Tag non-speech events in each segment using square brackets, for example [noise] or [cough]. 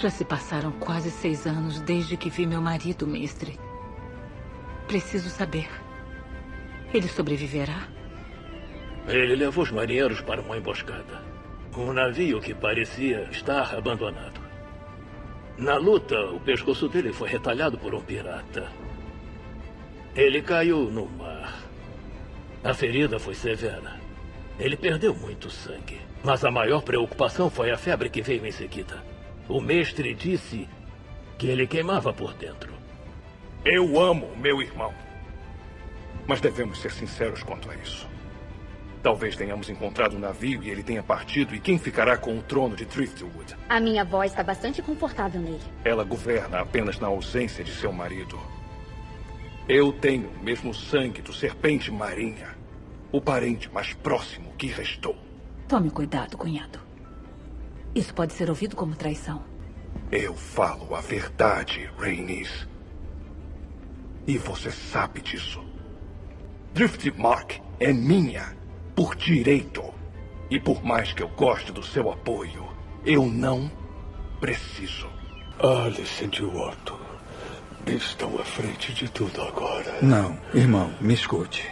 Já se passaram quase seis anos desde que vi meu marido, mestre. Preciso saber. Ele sobreviverá? Ele levou os marinheiros para uma emboscada. Um navio que parecia estar abandonado. Na luta, o pescoço dele foi retalhado por um pirata. Ele caiu no mar. A ferida foi severa. Ele perdeu muito sangue. Mas a maior preocupação foi a febre que veio em seguida. O mestre disse que ele queimava por dentro. Eu amo meu irmão. Mas devemos ser sinceros quanto a isso. Talvez tenhamos encontrado o um navio e ele tenha partido, e quem ficará com o trono de Driftwood? A minha avó está bastante confortável nele. Ela governa apenas na ausência de seu marido. Eu tenho o mesmo sangue do serpente marinha. O parente mais próximo que restou. Tome cuidado, cunhado. Isso pode ser ouvido como traição. Eu falo a verdade, Rainis. E você sabe disso. Driftmark é minha por direito. E por mais que eu goste do seu apoio, eu não preciso. Alicent e Otto estão à frente de tudo agora. Não, irmão, me escute.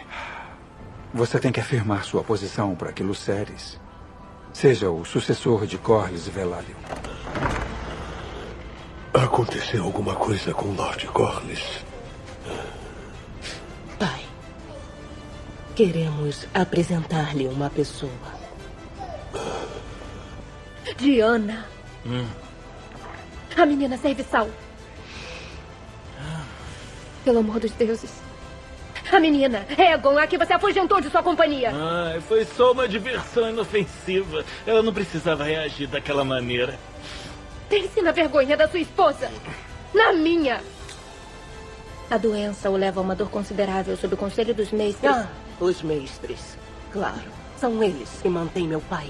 Você tem que afirmar sua posição para que Luceres seja o sucessor de Corlys e Velaryon. Aconteceu alguma coisa com Lord Corlys? Pai, queremos apresentar-lhe uma pessoa. Diana. Hum. A menina serviçal. Pelo amor dos deuses. A menina, Egon, a que você afugentou de sua companhia. Ah, foi só uma diversão inofensiva. Ela não precisava reagir daquela maneira. Pense na vergonha da sua esposa. Na minha. A doença o leva a uma dor considerável sob o conselho dos mestres. Ah, os mestres. Claro. São eles que mantêm meu pai.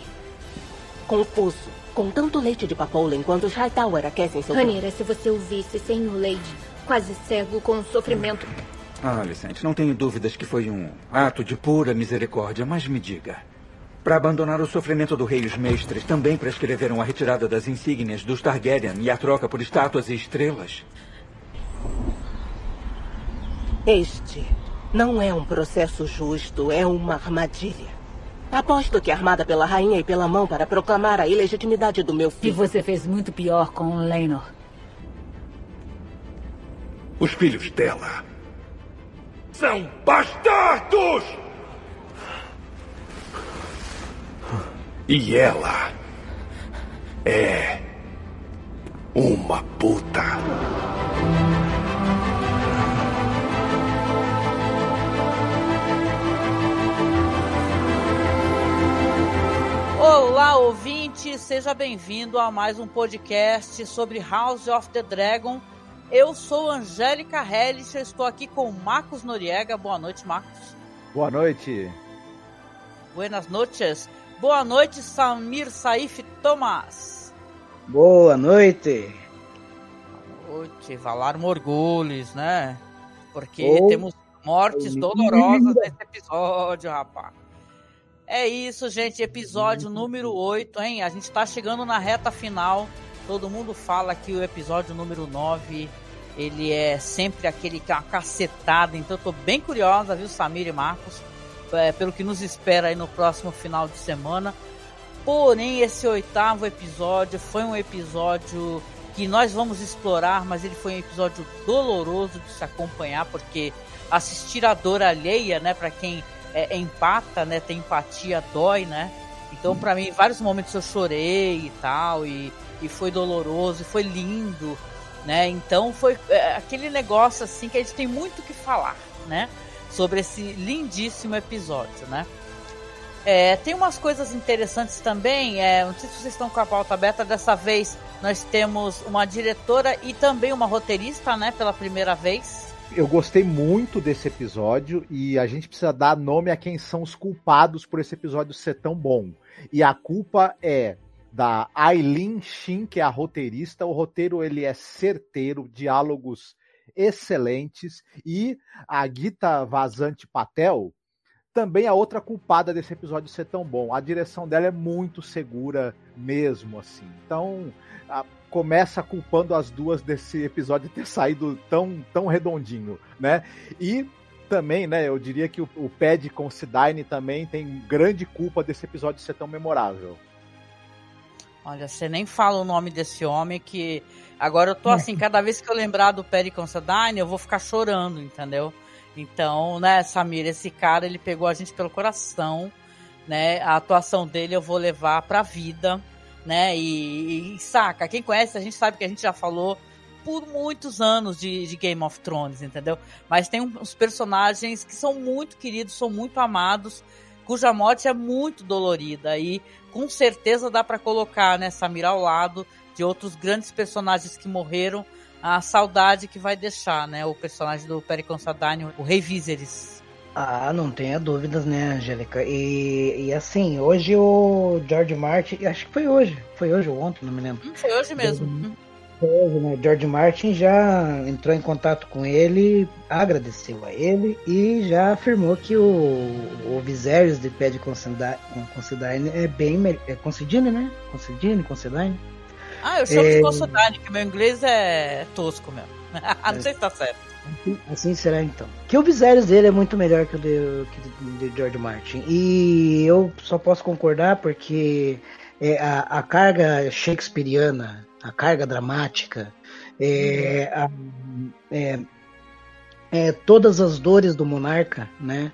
Confuso. Com tanto leite de papoula enquanto os Hightower aquecem seu... Ranira, se você o visse sem o leite, quase cego com o sofrimento... Ah, Alicente, não tenho dúvidas que foi um ato de pura misericórdia, mas me diga. Para abandonar o sofrimento do rei e os mestres, também prescreveram a retirada das insígnias dos Targaryen e a troca por estátuas e estrelas? Este não é um processo justo, é uma armadilha. Aposto que armada pela rainha e pela mão para proclamar a ilegitimidade do meu filho. E você fez muito pior com Lenor. Os filhos dela são bastardos! E ela é uma puta. Olá, ouvinte, seja bem-vindo a mais um podcast sobre House of the Dragon. Eu sou Angélica Hellish, estou aqui com Marcos Noriega. Boa noite, Marcos. Boa noite. Buenas noches. Boa noite, Samir Saif Thomas. Boa noite. Boa noite, Valar Morgulis, né? Porque oh, temos mortes dolorosas nesse episódio, rapaz. É isso, gente. Episódio número 8, hein? A gente tá chegando na reta final. Todo mundo fala que o episódio número 9 ele é sempre aquele que é uma cacetada. Então eu tô bem curiosa, viu, Samir e Marcos, é, pelo que nos espera aí no próximo final de semana. Porém, esse oitavo episódio foi um episódio que nós vamos explorar, mas ele foi um episódio doloroso de se acompanhar, porque assistir a dor alheia, né, para quem é, empata, né? Tem empatia, dói, né? Então, para mim, em vários momentos eu chorei e tal, e, e foi doloroso, e foi lindo, né? Então, foi é, aquele negócio assim que a gente tem muito que falar, né? Sobre esse lindíssimo episódio, né? É, tem umas coisas interessantes também. É, não sei se vocês estão com a pauta aberta. Dessa vez nós temos uma diretora e também uma roteirista, né? Pela primeira vez eu gostei muito desse episódio e a gente precisa dar nome a quem são os culpados por esse episódio ser tão bom. E a culpa é da Aileen Shin, que é a roteirista. O roteiro ele é certeiro, diálogos excelentes e a Gita Vazante Patel também a outra culpada desse episódio ser tão bom. A direção dela é muito segura mesmo, assim. Então, a, começa culpando as duas desse episódio ter saído tão, tão redondinho, né? E também, né, eu diria que o, o Pad com Sidine também tem grande culpa desse episódio ser tão memorável. Olha, você nem fala o nome desse homem que agora eu tô assim, [laughs] cada vez que eu lembrar do Perry Considine, eu vou ficar chorando, entendeu? Então, né, Samir, esse cara, ele pegou a gente pelo coração, né? A atuação dele eu vou levar pra vida, né? E, e saca, quem conhece, a gente sabe que a gente já falou por muitos anos de, de, Game of Thrones, entendeu? Mas tem uns personagens que são muito queridos, são muito amados, cuja morte é muito dolorida e com certeza dá para colocar né, Samira ao lado de outros grandes personagens que morreram, a saudade que vai deixar, né? O personagem do Perry o Rei Viserys. Ah, não tenha dúvidas, né, Angélica? E, e assim, hoje o George Martin, acho que foi hoje, foi hoje ou ontem, não me lembro. Hum, foi hoje mesmo. Né? George Martin já entrou em contato com ele, agradeceu a ele e já afirmou que o, o Viserys de pé de Considine é bem é Considine, né? Considine, Considine. Ah, eu chamo é... de Considine, que meu inglês é tosco mesmo. [laughs] Não sei se tá certo. Assim, assim, será então. Que o Viserys dele é muito melhor que o de, que de George Martin. E eu só posso concordar porque é, a, a carga shakespeariana a carga dramática, é, a, é, é, todas as dores do monarca, né?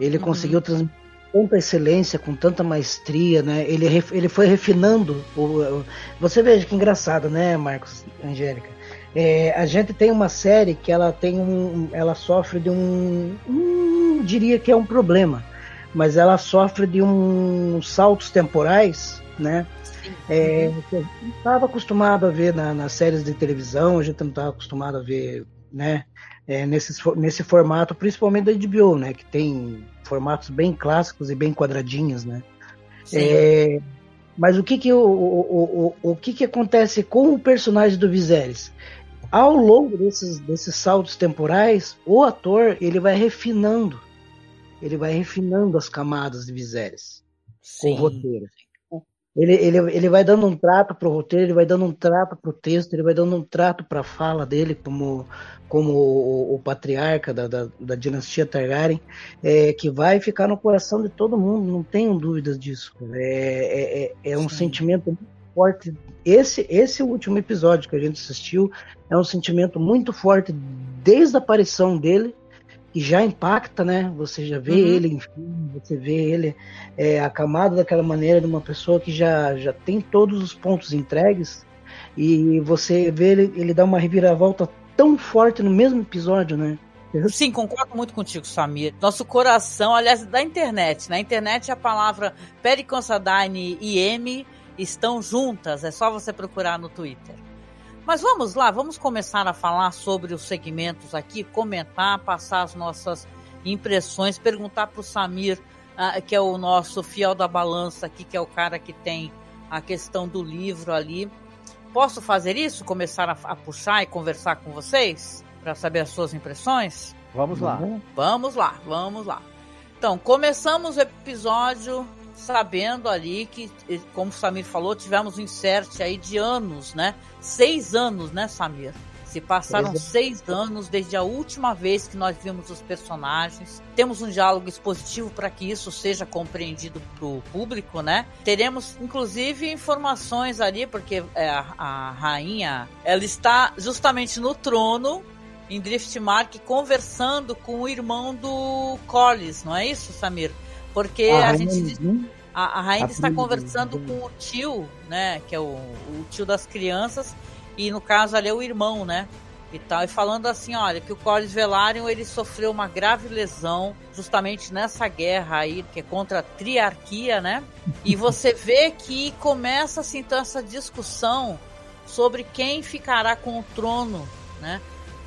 Ele uhum. conseguiu transmitir tanta excelência, com tanta maestria, né? Ele, ele foi refinando. O, você veja que engraçado, né, Marcos, Angélica? É, a gente tem uma série que ela tem um, ela sofre de um, um, diria que é um problema, mas ela sofre de uns saltos temporais, né? É, a gente estava acostumado a ver na, nas séries de televisão, a gente não estava acostumado a ver, né? É, nesse, nesse formato, principalmente da HBO, né? Que tem formatos bem clássicos e bem quadradinhos, né? É, mas o que que, o, o, o, o que que acontece com o personagem do Viserys? Ao longo desses, desses saltos temporais, o ator ele vai refinando, ele vai refinando as camadas de Viserys com o roteiro. Ele, ele, ele vai dando um trato pro roteiro, ele vai dando um trato pro texto, ele vai dando um trato pra fala dele como, como o, o patriarca da, da, da, dinastia Targaryen, é, que vai ficar no coração de todo mundo, não tenham dúvidas disso. É, é, é, é um Sim. sentimento muito forte. Esse, esse último episódio que a gente assistiu é um sentimento muito forte desde a aparição dele que já impacta, né? Você já vê uhum. ele, enfim, você vê ele é, acamado daquela maneira de uma pessoa que já, já tem todos os pontos entregues e você vê ele, ele dá uma reviravolta tão forte no mesmo episódio, né? Sim, concordo muito contigo, Samir. Nosso coração, aliás, da internet. Na né? internet a palavra Periconsadine e M estão juntas. É só você procurar no Twitter. Mas vamos lá, vamos começar a falar sobre os segmentos aqui, comentar, passar as nossas impressões, perguntar para o Samir, uh, que é o nosso fiel da balança aqui, que é o cara que tem a questão do livro ali. Posso fazer isso? Começar a, a puxar e conversar com vocês para saber as suas impressões? Vamos lá. Vamos lá, vamos lá. Então, começamos o episódio sabendo ali que, como o Samir falou, tivemos um insert aí de anos, né? Seis anos, né, Samir? Se passaram seis anos desde a última vez que nós vimos os personagens. Temos um diálogo expositivo para que isso seja compreendido pro público, né? Teremos, inclusive, informações ali, porque é, a, a rainha ela está justamente no trono em Driftmark conversando com o irmão do Collis, não é isso, Samir? Porque a, a gente. A, a rainha está conversando com o tio, né? Que é o, o, tio das crianças. E no caso ali é o irmão, né? E tal. E falando assim, olha, que o Corlys Velaryon ele sofreu uma grave lesão justamente nessa guerra aí, que é contra a triarquia, né? E [laughs] você vê que começa assim, então essa discussão sobre quem ficará com o trono, né?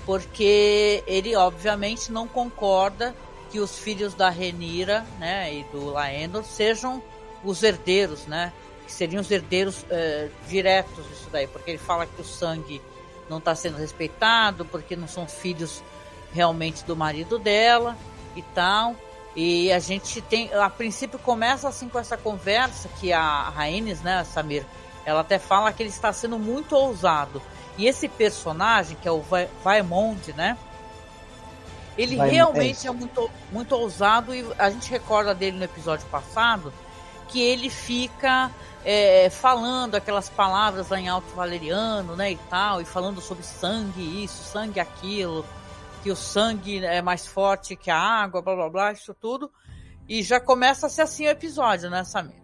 Porque ele obviamente não concorda que os filhos da Renira, né, e do Laendor sejam os herdeiros, né, que seriam os herdeiros uh, diretos disso daí, porque ele fala que o sangue não está sendo respeitado, porque não são filhos realmente do marido dela e tal. E a gente tem, a princípio começa assim com essa conversa que a Rhaenys, né, Samir, ela até fala que ele está sendo muito ousado. E esse personagem, que é o Vaemond, né? Ele Vai, realmente é, é, muito, muito ousado e a gente recorda dele no episódio passado que ele fica é, falando aquelas palavras lá em alto valeriano, né, e tal, e falando sobre sangue isso, sangue aquilo, que o sangue é mais forte que a água, blá blá blá, isso tudo. E já começa a ser assim o episódio, né, Samir?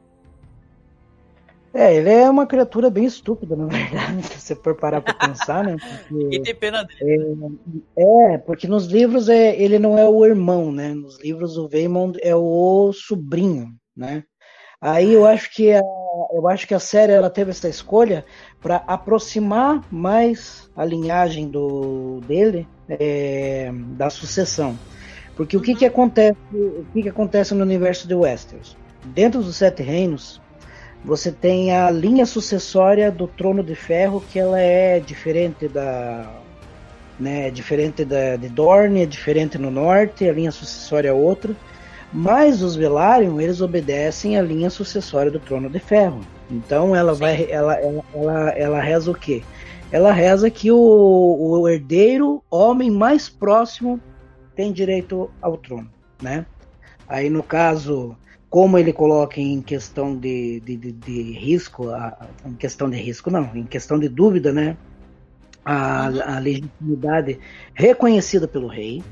É, ele é uma criatura bem estúpida, na [laughs] verdade, se você for parar pra pensar, né? Porque, e tem pena dele. É, é, porque nos livros é, ele não é o irmão, né? Nos livros o Vaemond é o sobrinho, né? Aí eu acho que a, eu acho que a série ela teve essa escolha para aproximar mais a linhagem do dele é, da sucessão. Porque o que que acontece, o que que acontece no universo de Westeros? Dentro dos Sete Reinos, você tem a linha sucessória do Trono de Ferro, que ela é diferente da. Né, diferente da, de Dorne, é diferente no norte, a linha sucessória é outra. Mas os Velaryon, eles obedecem a linha sucessória do Trono de Ferro. Então ela Sim. vai. Ela, ela, ela, ela reza o quê? Ela reza que o, o herdeiro, homem mais próximo, tem direito ao trono, né? Aí no caso, como ele coloca em questão de, de, de, de risco, a, em questão de risco não, em questão de dúvida, né? A, a legitimidade reconhecida pelo rei,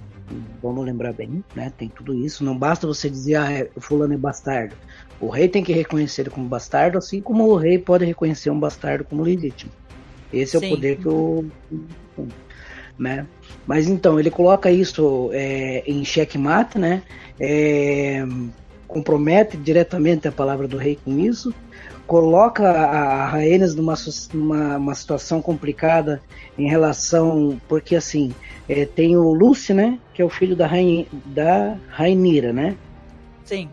vamos lembrar bem, né? Tem tudo isso. Não basta você dizer, ah, é, fulano é bastardo. O rei tem que reconhecer ele como bastardo, assim como o rei pode reconhecer um bastardo como legítimo. Esse é Sim. o poder que o. Né? Mas então, ele coloca isso é, em xeque-mate, né? É, compromete diretamente a palavra do rei com isso, coloca a Rhaenys numa, numa uma situação complicada em relação, porque assim, é, tem o Lucy, né, que é o filho da, Rain, da Rainira, né? Sim.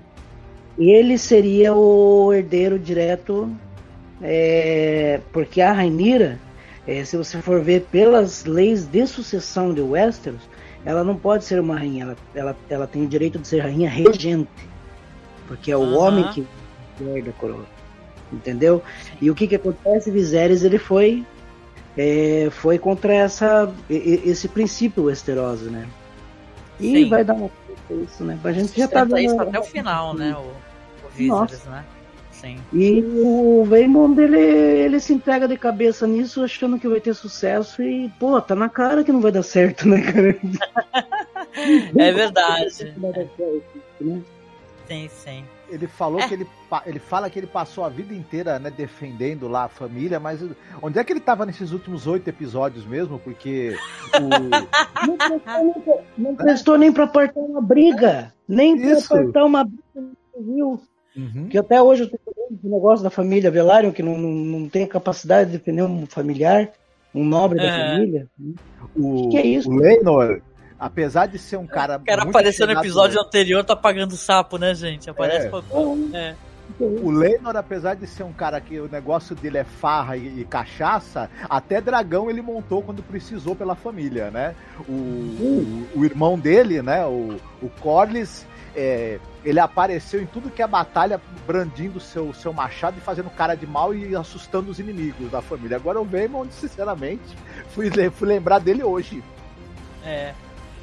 Ele seria o herdeiro direto, é, porque a Rainira, é, se você for ver pelas leis de sucessão de Westeros, ela não pode ser uma rainha, ela, ela, ela tem o direito de ser rainha regente porque é o uhum. homem que perde a coroa. Entendeu? E o que que acontece? Viserys ele foi é, foi contra essa esse princípio esteroso, né? E Sim. vai dar uma isso, né? A gente já tá vendo isso até o final, né? O, o Viserys, né? Sim. E o Waymond, ele, ele se entrega de cabeça nisso, achando que vai ter sucesso e, pô, tá na cara que não vai dar certo, né, cara? [laughs] é verdade. [laughs] Né? Sim, sim. Ele falou é. que ele, ele fala que ele passou a vida inteira né, defendendo lá a família, mas onde é que ele estava nesses últimos oito episódios mesmo? Porque o... [laughs] não, prestou, não prestou nem para apertar uma briga, nem para apertar uma briga viu? Uhum. Que até hoje eu tenho um negócio da família Velário que não, não, não tem a capacidade de defender um familiar, um nobre é. da família. O, que, que é isso? O Lenor, apesar de ser um cara. O cara apareceu no episódio anterior, tá pagando sapo, né, gente? Aparece é. Pra... é. O Lenor, apesar de ser um cara que o negócio dele é farra e, e, cachaça, até dragão ele montou quando precisou pela família, né? O, o, o irmão dele, né? O, o Corlys, é, ele apareceu em tudo que é batalha, brandindo seu, seu machado e fazendo cara de mal e assustando os inimigos da família. Agora o Vaemond, sinceramente, fui, fui lembrar dele hoje. É,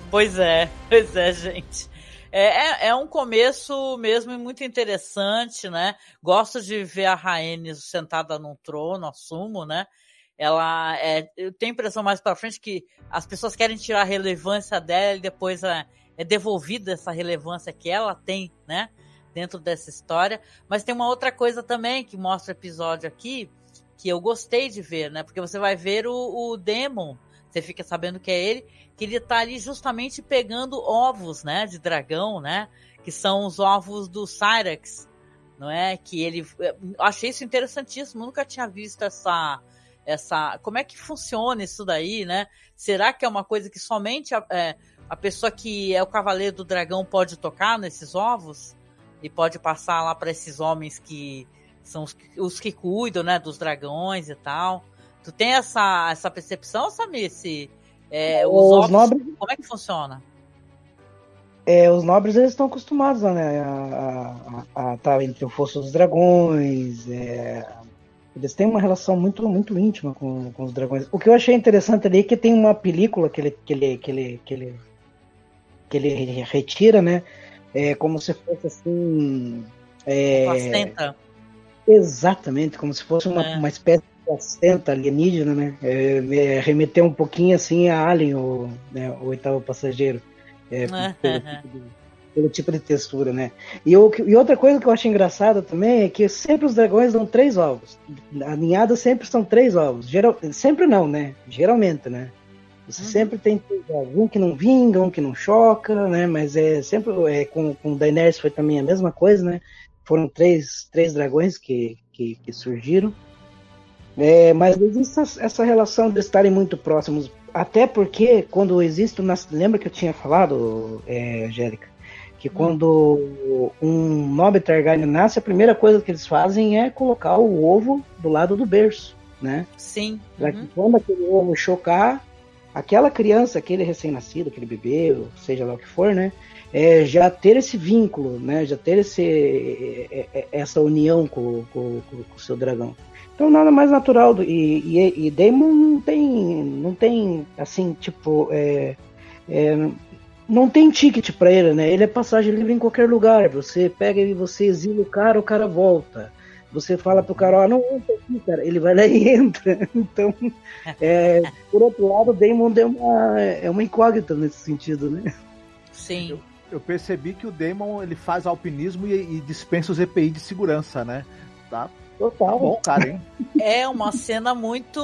Pois é, [laughs] pois é, gente. É, é, é, um começo mesmo muito interessante, né? Gosto de ver a Rhaenys sentada num trono, assumo, né? Ela é, eu tenho a impressão mais para frente que as pessoas querem tirar a relevância dela e depois é, é devolvida essa relevância que ela tem, né? Dentro dessa história. Mas tem uma outra coisa também que mostra o episódio aqui que eu gostei de ver, né? Porque você vai ver o, o Demon, você fica sabendo que é ele, que ele tá ali justamente pegando ovos, né, de dragão, né, que são os ovos do Cyrex, não é? Que ele, achei isso interessantíssimo, nunca tinha visto essa, essa, como é que funciona isso daí, né? Será que é uma coisa que somente a, é, a pessoa que é o cavaleiro do dragão pode tocar nesses ovos e pode passar lá para esses homens que são os, os, que cuidam, né, dos dragões e tal? Tu tem essa, essa percepção, Samir? Se, é, os, os ovos, nobres... como é que funciona? é, os nobres eles estão acostumados né, a estar entre o fosso dos dragões. É, eles têm uma relação muito, muito íntima com, com os dragões. O que eu achei interessante ali é que tem uma película que ele, que ele, que ele, que ele, que ele retira, né? É como se fosse assim. É, placenta. Exatamente, como se fosse uma, é. uma espécie placenta alienígena, né? É, é, remeteu um pouquinho assim a Alien, o, né, o oitavo passageiro. É, [laughs] pelo, tipo de, pelo, tipo de, textura, né? E, o, e outra coisa que eu acho engraçada também é que sempre os dragões dão três ovos. A ninhada sempre são três ovos. Geral, sempre não, né? Geralmente, né? Você uhum. sempre tem um que não vinga, um que não choca, né? Mas é sempre é, com, com o Daenerys foi também a mesma coisa, né? Foram três, três dragões que, que, que surgiram. É, mas existe essa, relação de estarem muito próximos. Até porque quando existe. Lembra que eu tinha falado, é, Angélica? Que hum. quando um nobre Targaryen nasce, a primeira coisa que eles fazem é colocar o ovo do lado do berço, né? Sim. Para que uhum. quando aquele ovo chocar, aquela criança, aquele recém-nascido, aquele bebê, ou seja lá o que for, né? É, já ter esse vínculo, né? Já ter esse, é, é, essa união com, com, com, com o seu dragão. Então nada mais natural do, e, e, e Damon não tem, não tem assim tipo é, é, não tem ticket para ele, né? Ele é passagem livre em qualquer lugar. Você pega e você exila o cara, o cara volta. Você fala pro cara, ó, não entra aqui, cara. Ele vai lá e [laughs] entra. Então, é, por outro lado, o Damon é uma, é uma incógnita nesse sentido, né? Sim. Eu, eu percebi que o Damon ele faz alpinismo e, e dispensa os EPI de segurança, né? Tá Total. Bom, cara, hein? É uma cena muito.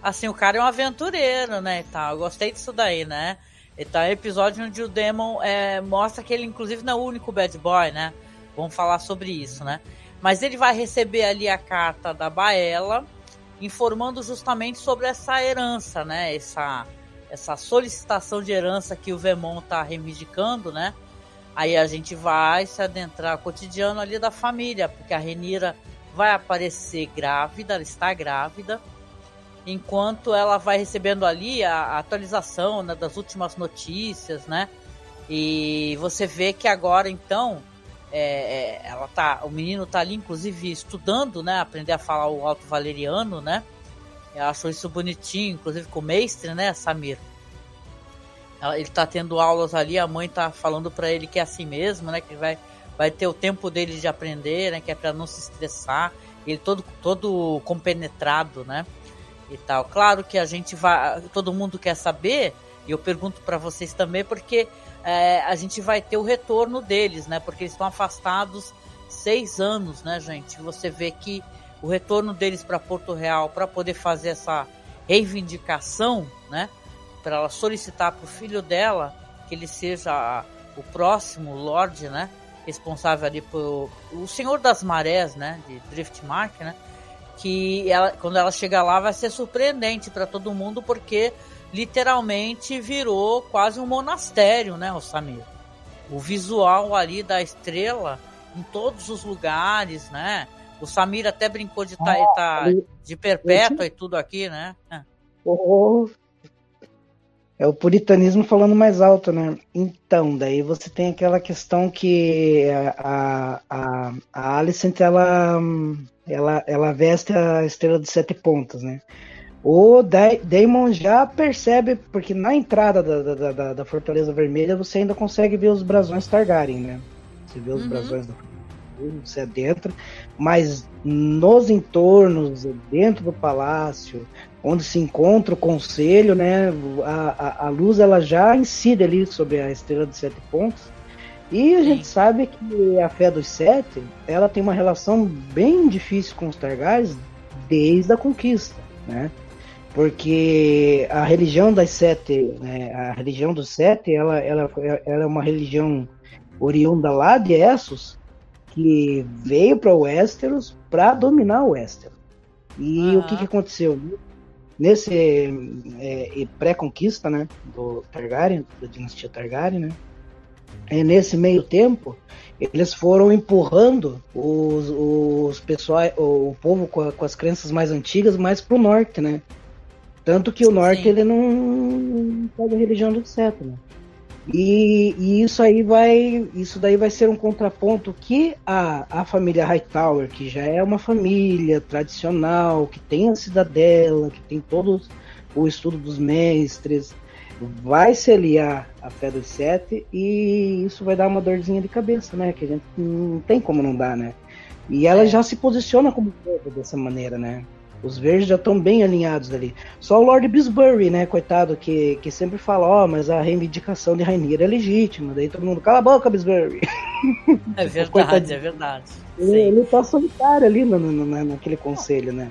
Assim, o cara é um aventureiro, né? Tá, eu gostei disso daí, né? E tá episódio onde o Demon é, mostra que ele, inclusive, não é o único bad boy, né? Vamos falar sobre isso, né? Mas ele vai receber ali a carta da Baela, informando justamente sobre essa herança, né? Essa, essa solicitação de herança que o Vemon tá reivindicando, né? Aí a gente vai se adentrar no cotidiano ali da família, porque a Renira vai aparecer grávida, ela está grávida, enquanto ela vai recebendo ali a, a atualização né, das últimas notícias, né? E você vê que agora então é, é, ela tá, o menino tá ali inclusive estudando, né? Aprender a falar o alto valeriano, né? Eu acho isso bonitinho, inclusive com o mestre, né, Samir? Ele tá tendo aulas ali, a mãe tá falando para ele que é assim mesmo, né? Que vai vai ter o tempo dele de aprender, né? Que é para não se estressar. Ele todo, todo compenetrado, né? E tal. Claro que a gente vai. Todo mundo quer saber, e eu pergunto para vocês também, porque é, a gente vai ter o retorno deles, né? Porque eles estão afastados seis anos, né, gente? Você vê que o retorno deles para Porto Real para poder fazer essa reivindicação, né? Para ela solicitar para o filho dela que ele seja o próximo Lorde, né? Responsável ali por o Senhor das Marés, né, de Driftmark, né, que ela, quando ela chegar lá vai ser surpreendente para todo mundo porque literalmente virou quase um monastério, né, o Samir. O visual ali da estrela em todos os lugares, né? O Samir até brincou de estar tá, tá de perpétua e tudo aqui, né? Oh, é o puritanismo falando mais alto, né? Então, daí você tem aquela questão que a, a, a Alicent, ela, ela, ela veste a estrela de sete pontas, né? O Daemon já percebe, porque na entrada da, da, da, da, Fortaleza Vermelha você ainda consegue ver os brasões Targaryen, né? Você vê os uhum. brasões da você adentra, mas nos entornos, dentro do palácio, onde se encontra o conselho, né? A, a, a, luz ela já incide ali sobre a estrela de sete pontos. E a Sim. gente sabe que a fé dos sete, ela tem uma relação bem difícil com os Targaryens desde a conquista, né? Porque a religião das sete, né, a religião dos sete, ela, ela, ela é uma religião oriunda lá de Essos, que veio para o Westeros para dominar o Westeros. E o que, que aconteceu? Nesse é, pré-conquista, né, do Targaryen, da dinastia Targaryen, né, é, nesse meio tempo, eles foram empurrando os, os pessoal, o povo com, a, com as crenças mais antigas mais para o norte, né? Tanto que o norte Sim. ele não pega a religião do certo, né? E, e, isso aí vai, isso daí vai ser um contraponto que a, a família Hightower, que já é uma família tradicional, que tem a cidadela, que tem todo o estudo dos mestres, vai se aliar à fé dos sete e isso vai dar uma dorzinha de cabeça, né? Que a gente não tem como não dar, né? E ela é. já se posiciona como povo dessa maneira, né? Os verdes já estão bem alinhados ali. Só o Lord Bisbury, né, coitado, que, que sempre fala, ó, oh, mas a reivindicação de Rainier é legítima. Daí todo mundo, cala a boca, Bisbury. É [laughs] verdade, é verdade. Ele, ele tá solitário ali no, no, no, naquele conselho, né?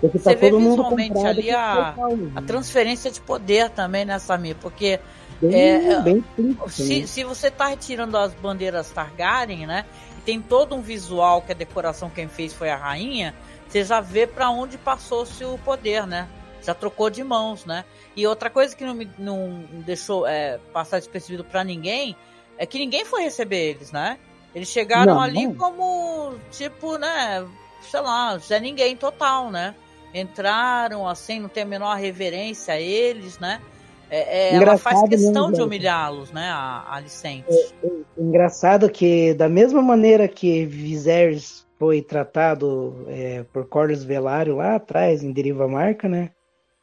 Porque Você tá vê visualmente ali a, a transferência de poder também, né, Samir? Porque bem, é, bem simples, se, né? se você tá retirando as bandeiras Targaryen, né? E tem todo um visual que a decoração quem fez foi a rainha, você já vê para onde passou-se o poder, né? Já trocou de mãos, né? E outra coisa que não me não deixou é, passar despercebido para ninguém é que ninguém foi receber eles, né? Eles chegaram não, ali não. como, tipo, né? Sei lá, Zé Ninguém total, né? entraram assim, não tem a menor reverência a eles, né? É, é, ela faz questão de humilhá-los, né, a, a. É, é, engraçado que, da mesma maneira que Viserys foi tratado é, por Corlys Velário lá atrás, em Deriva Marca, né?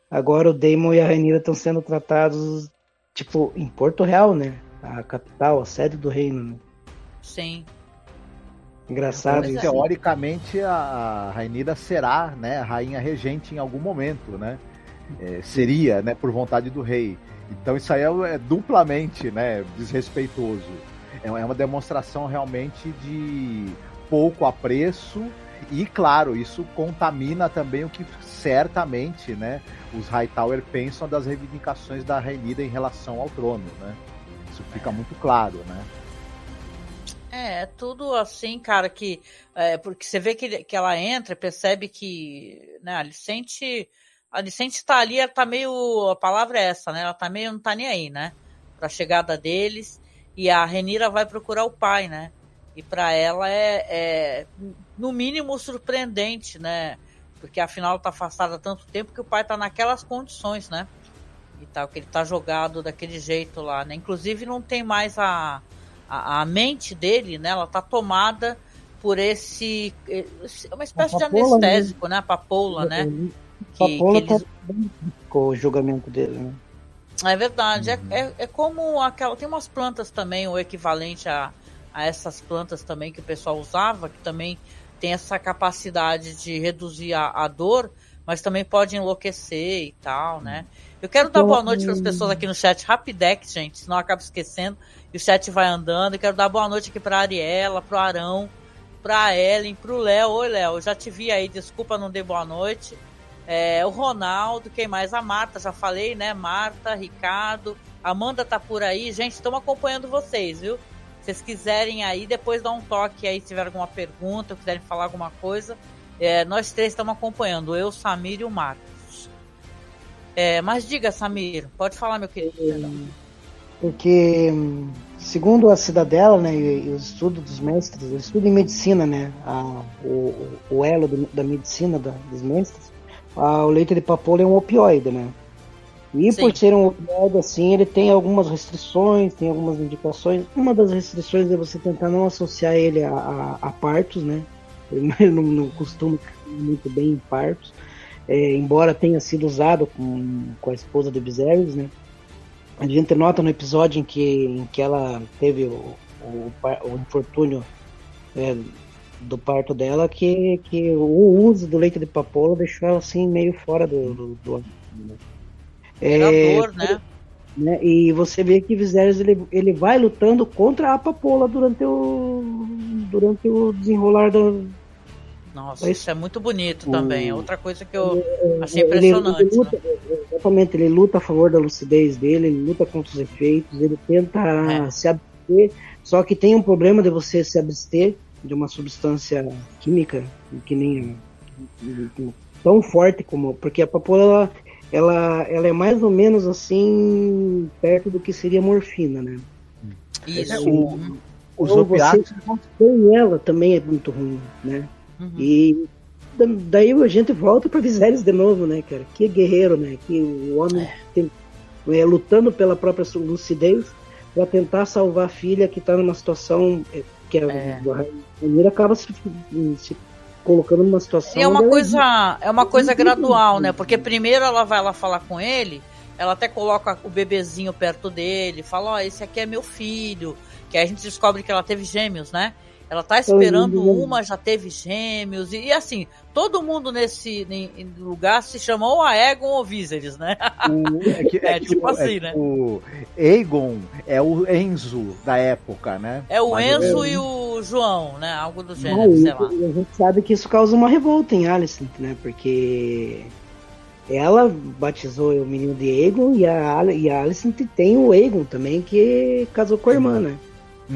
Agora o Daemon e a Rainira estão sendo tratados, tipo, em Porto Real, né? A capital, a sede do reino. Né? Sim. Engraçado. Então, teoricamente, a Rainira será né, a rainha regente em algum momento, né? É, seria, né, por vontade do rei. Então isso aí é, é duplamente né, desrespeitoso. É, é uma demonstração realmente de pouco apreço e, claro, isso contamina também o que certamente né, os Hightower pensam das reivindicações da Rainira em relação ao trono. Né? Isso fica muito claro, né? É, é tudo assim, cara, que. É, porque você vê que, que ela entra, percebe que. Né, a Licente. A Licente tá ali, ela tá meio. A palavra é essa, né? Ela tá meio. não tá nem aí, né? Pra chegada deles. E a Renira vai procurar o pai, né? E para ela é, é, no mínimo, surpreendente, né? Porque afinal tá afastada há tanto tempo que o pai tá naquelas condições, né? E tal, que ele tá jogado daquele jeito lá, né? Inclusive não tem mais a a, a mente dele, né, ela tá tomada por esse, esse uma espécie de né? anestésico, né, a papoula, né? Que, papoula que eles... tá o julgamento dele, né? É verdade, é, uhum. é, é, como aquela. Tem umas plantas também, o equivalente a, a essas plantas também que o pessoal usava, que também tem essa capacidade de reduzir a, a dor, mas também pode enlouquecer e tal, né? Eu quero dar boa noite para as pessoas aqui no chat, Rapidex, gente, senão eu acabo esquecendo. E o chat vai andando. Eu quero dar boa noite aqui para Ariela, pro Arão, pra Ellen, pro Léo. Oi, Léo, já te vi aí, desculpa não dei boa noite. É, o Ronaldo, quem mais? A Marta, já falei, né? Marta, Ricardo, Amanda tá por aí. Gente, estamos acompanhando vocês, viu? Se vocês quiserem aí, depois dá um toque aí se tiver alguma pergunta, quiserem falar alguma coisa. É, nós três estamos acompanhando, eu, Samir e o Marcos. É, mas diga, Samir, pode falar, meu querido. Porque, segundo a Cidadela, né, e, e os estudos dos mestres, o estudo em medicina, né, a, o, o elo do, da medicina da, dos mestres, a, o leite de papoula é um opioide, né? E Sim. por ser um opioide assim, ele tem algumas restrições, tem algumas indicações. Uma das restrições é você tentar não associar ele a, a, a partos, né? [laughs] Ele não, não costuma muito bem em partos, é, embora tenha sido usado com, com a esposa de Viserys, né? A gente nota no episódio em que, em que ela teve o, o, o infortúnio é, do parto dela que, que o uso do leite de papoula deixou ela assim meio fora do. do, do é, né? né? E você vê que Viserys ele, ele vai lutando contra a papoula durante o durante o desenrolar do, nossa, isso é muito bonito também. É outra coisa que eu achei impressionante. Ele, ele luta, né? Exatamente, ele luta a favor da lucidez dele, ele luta contra os efeitos, ele tenta é. se abster. Só que tem um problema de você se abster de uma substância química que nem tão forte como porque a papoula ela, ela é mais ou menos assim perto do que seria morfina, né? Isso. O, os então, opiáceos você ela também é muito ruim, né? Uhum. E daí a gente volta para Viserys de novo, né, cara? Que guerreiro, né? Que o homem é. tem, é, lutando pela própria lucidez, para tentar salvar a filha que tá numa situação é, que a é. Rainha acaba se, se colocando numa situação. E é uma coisa, é uma coisa gradual, né? Porque primeiro ela vai lá falar com ele, ela até coloca o bebezinho perto dele, fala, ó, oh, esse aqui é meu filho, que aí a gente descobre que ela teve gêmeos, né? Ela tá esperando uma, já teve gêmeos, e, e assim, todo mundo nesse lugar se chamou a Egon ou Viserys, né? O, é, que, [laughs] é, é tipo assim, é né? O Aegon é o Enzo da época, né? É o Mas Enzo e o João, né? Algo do gênero, Não, sei lá. A gente sabe que isso causa uma revolta em Alicent, né? Porque ela batizou o menino de Aegon e a, e a Alicent tem o Aegon também, que casou com a irmã, né?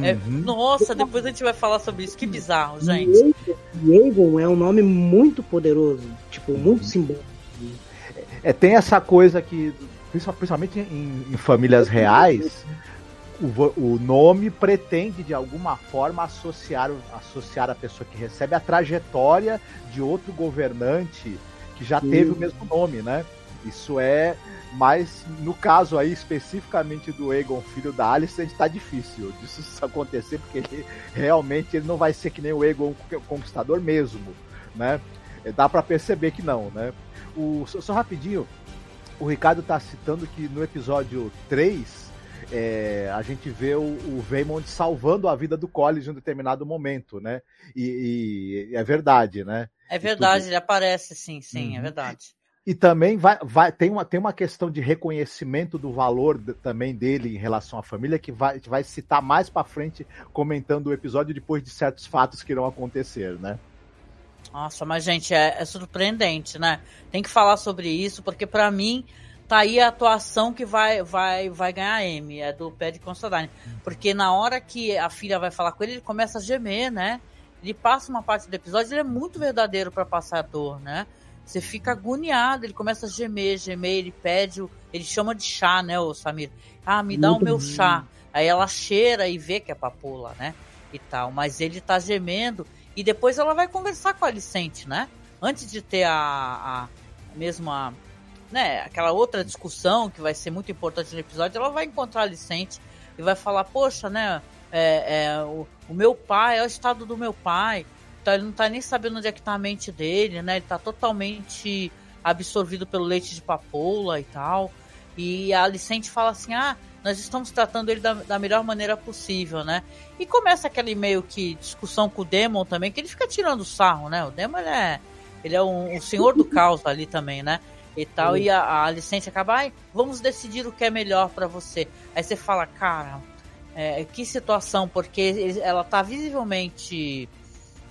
É, uhum. nossa, depois a gente vai falar sobre isso. Que bizarro, gente. Aegon é um nome muito poderoso, tipo, muito uhum. simbólico. É, tem essa coisa que, principalmente em, em famílias reais, o, o, nome pretende de alguma forma associar, associar a pessoa que recebe a trajetória de outro governante que já Sim. teve o mesmo nome, né? Isso é mas no caso aí, especificamente do Egon, filho da Alice, está difícil disso acontecer, porque ele realmente ele não vai ser que nem o Egon Conquistador mesmo, né? É, dá para perceber que não, né? O, só rapidinho, o Ricardo está citando que no episódio 3 é, a gente vê o, o Veymond salvando a vida do College em um determinado momento, né? E, e é verdade, né? É verdade, ele aparece, sim, sim, é uhum. é verdade. E também vai, vai, tem, uma, tem uma questão de reconhecimento do valor também dele em relação à família que vai, vai citar mais para frente comentando o episódio depois de certos fatos que irão acontecer, né? Nossa, mas gente, é, é surpreendente, né? Tem que falar sobre isso, porque para mim tá aí a atuação que vai vai vai ganhar M, é do Pé de Constantine. Porque na hora que a filha vai falar com ele, ele começa a gemer, né? Ele passa uma parte do episódio, ele é muito verdadeiro para passar a dor, né? Você fica agoniado, ele começa a gemer, gemer, ele pede, ele chama de chá, né, o Samir? Ah, me dá Muito o meu bom. chá. Aí ela cheira e vê que é papoula, né? E tal. Mas ele tá gemendo e depois ela vai conversar com a Alicente, né? Antes de ter a, a mesma, né, aquela outra discussão que vai ser muito importante no episódio, ela vai encontrar a Alicente e vai falar, poxa, né, é, é, o, o meu pai, é o estado do meu pai, então ele não tá nem sabendo onde é que tá a mente dele, né? Ele tá totalmente absorvido pelo leite de papoula e tal. E a Alicente fala assim: ah, nós estamos tratando ele da, da, melhor maneira possível, né? E começa aquele meio que discussão com o Demon também, que ele fica tirando sarro, né? O Demon ele é, ele é um, um senhor do caos ali também, né? E tal, e a, a Alicente acaba, ai, vamos decidir o que é melhor para você. Aí você fala, cara, é, que situação, porque ela tá visivelmente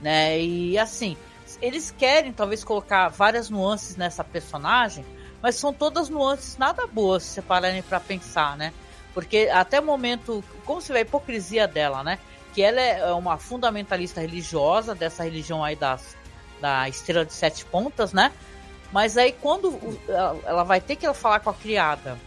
né? E assim, eles querem talvez colocar várias nuances nessa personagem, mas são todas nuances nada boas se separarem para pensar, né? Porque até o momento, como se vê a hipocrisia dela, né? Que ela é uma fundamentalista religiosa dessa religião aí das, da estrela de sete pontas, né? Mas aí quando ela vai ter que falar com a criada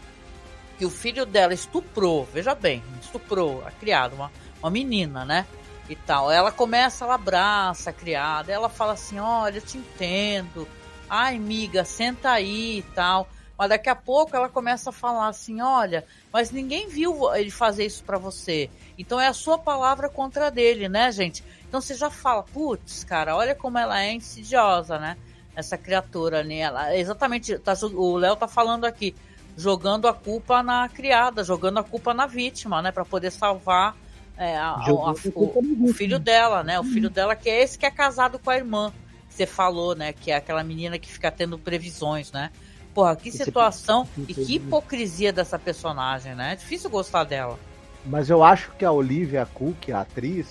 que o filho dela estuprou, veja bem, estuprou a criada, uma, uma menina, né? E tal. Ela começa, ela abraça a criada, ela fala assim: Olha, eu te entendo, ai, amiga, senta aí e tal. Mas daqui a pouco ela começa a falar assim: Olha, mas ninguém viu ele fazer isso para você. Então é a sua palavra contra dele, né, gente? Então você já fala: Putz, cara, olha como ela é insidiosa, né? Essa criatura, né? Ela, exatamente, tá, o Léo tá falando aqui, jogando a culpa na criada, jogando a culpa na vítima, né? para poder salvar é, a, a, o, o, filho dela, né? O filho dela que é esse que é casado com a irmã. Que você falou, né? Que é aquela menina que fica tendo previsões, né? Porra, que situação e que hipocrisia dessa personagem, né? É difícil gostar dela. Mas eu acho que a Olivia Cook, a atriz,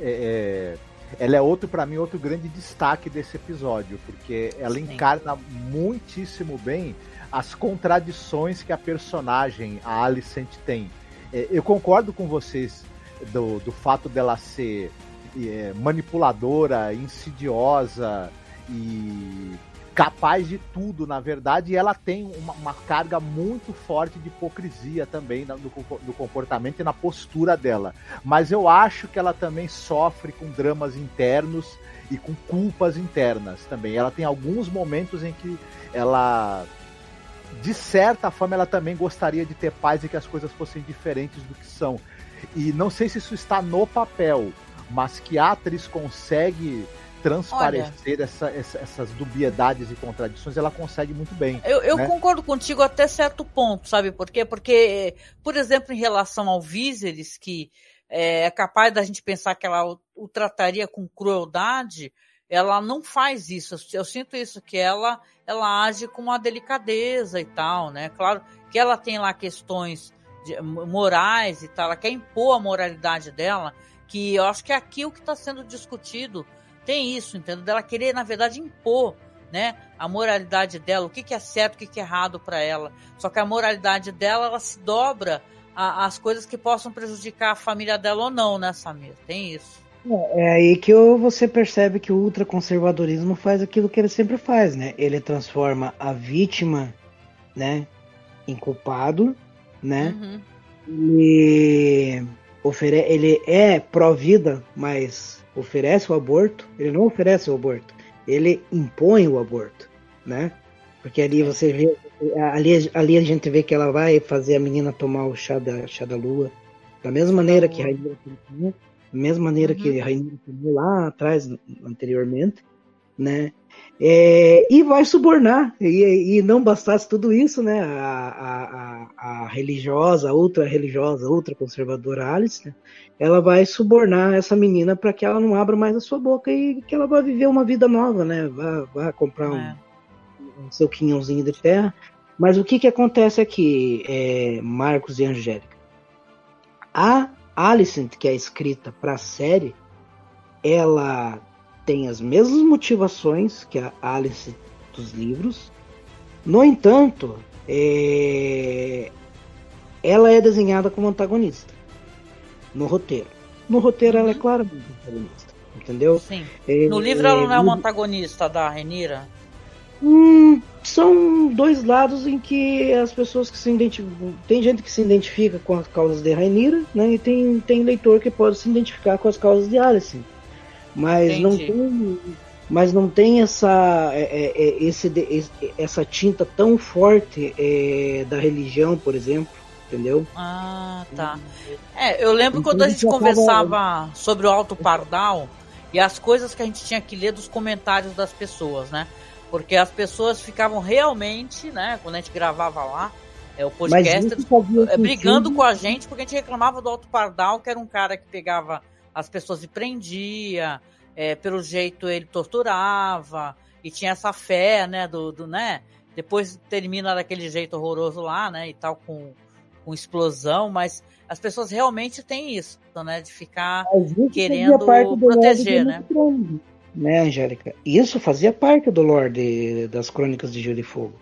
é, é ela é outro, para mim, outro grande destaque desse episódio, porque ela Sim. encarna muitíssimo bem as contradições que a personagem, a Alicent, tem. É, eu concordo com vocês do, do fato dela ser é, manipuladora, insidiosa e capaz de tudo, na verdade, e ela tem uma, uma carga muito forte de hipocrisia também no, no, comportamento e na postura dela. Mas eu acho que ela também sofre com dramas internos e com culpas internas também. Ela tem alguns momentos em que ela de certa forma, ela também gostaria de ter paz e que as coisas fossem diferentes do que são. E não sei se isso está no papel, mas que a atriz consegue transparecer essa, essa, essas dubiedades e contradições, ela consegue muito bem. Eu, eu né? concordo contigo até certo ponto, sabe por quê? Porque, por exemplo, em relação ao Viserys, que é capaz da gente pensar que ela o, o trataria com crueldade, ela não faz isso. Eu sinto isso, que ela, ela age com uma delicadeza e tal, né? Claro que ela tem lá questões de, morais e tal, ela quer impor a moralidade dela, que eu acho que é aqui o que está sendo discutido tem isso, entendeu? Dela querer, na verdade, impor né, a moralidade dela, o que, que é certo, o que, que é errado para ela. Só que a moralidade dela, ela se dobra às coisas que possam prejudicar a família dela ou não, né, Samir? Tem isso. É, é aí que você percebe que o ultraconservadorismo faz aquilo que ele sempre faz, né? Ele transforma a vítima, né, em culpado, né? Uhum. E ofere ele é pró-vida, mas oferece o aborto, ele não oferece o aborto, ele impõe o aborto, né? Porque ali você vê, ali, ali a gente vê que ela vai fazer a menina tomar o chá da, chá da lua, da mesma maneira que a Rainha da mesma maneira uhum. que Rainha lá atrás, anteriormente, né? É, e vai subornar. E, e, não bastasse tudo isso, né? A, a, a, a religiosa, ultra religiosa, ultra conservadora Alice, né? ela vai subornar essa menina para que ela não abra mais a sua boca e que ela vá viver uma vida nova, né? Vá, vá comprar é. um, um, seu quinhãozinho de terra. Mas o que, que acontece aqui, é, Marcos e Angélica? A Alicent, que é escrita para a série, ela tem as mesmas motivações que a Alice dos livros. No entanto, é... ela é desenhada como antagonista no roteiro. No roteiro ela é uhum. claramente antagonista, entendeu? Sim. É, no livro ela não é uma antagonista da Renira? Hum, são dois lados em que as pessoas que se identificam. Tem gente que se identifica com as causas de Rainira, né? E tem, tem leitor que pode se identificar com as causas de Alice. Mas Entendi. não tem. Mas não tem essa, é, é, é esse, essa tinta tão forte é, da religião, por exemplo, entendeu? Ah, tá. É, eu lembro então, quando a gente conversava sobre o Alto Pardal e as coisas que a gente tinha que ler dos comentários das pessoas, né? Porque as pessoas ficavam realmente, né, quando a gente gravava lá, é, o podcast, é, brigando com a gente, porque a gente reclamava do Alto Pardal, que era um cara que pegava as pessoas e prendia, é, pelo jeito ele torturava, e tinha essa fé, né, do, do, né, depois termina daquele jeito horroroso lá, né, e tal, com, com explosão, mas as pessoas realmente têm isso, né, de ficar querendo proteger, né. né, Angélica? Isso fazia parte do lore das Crônicas de Gelo e Fogo.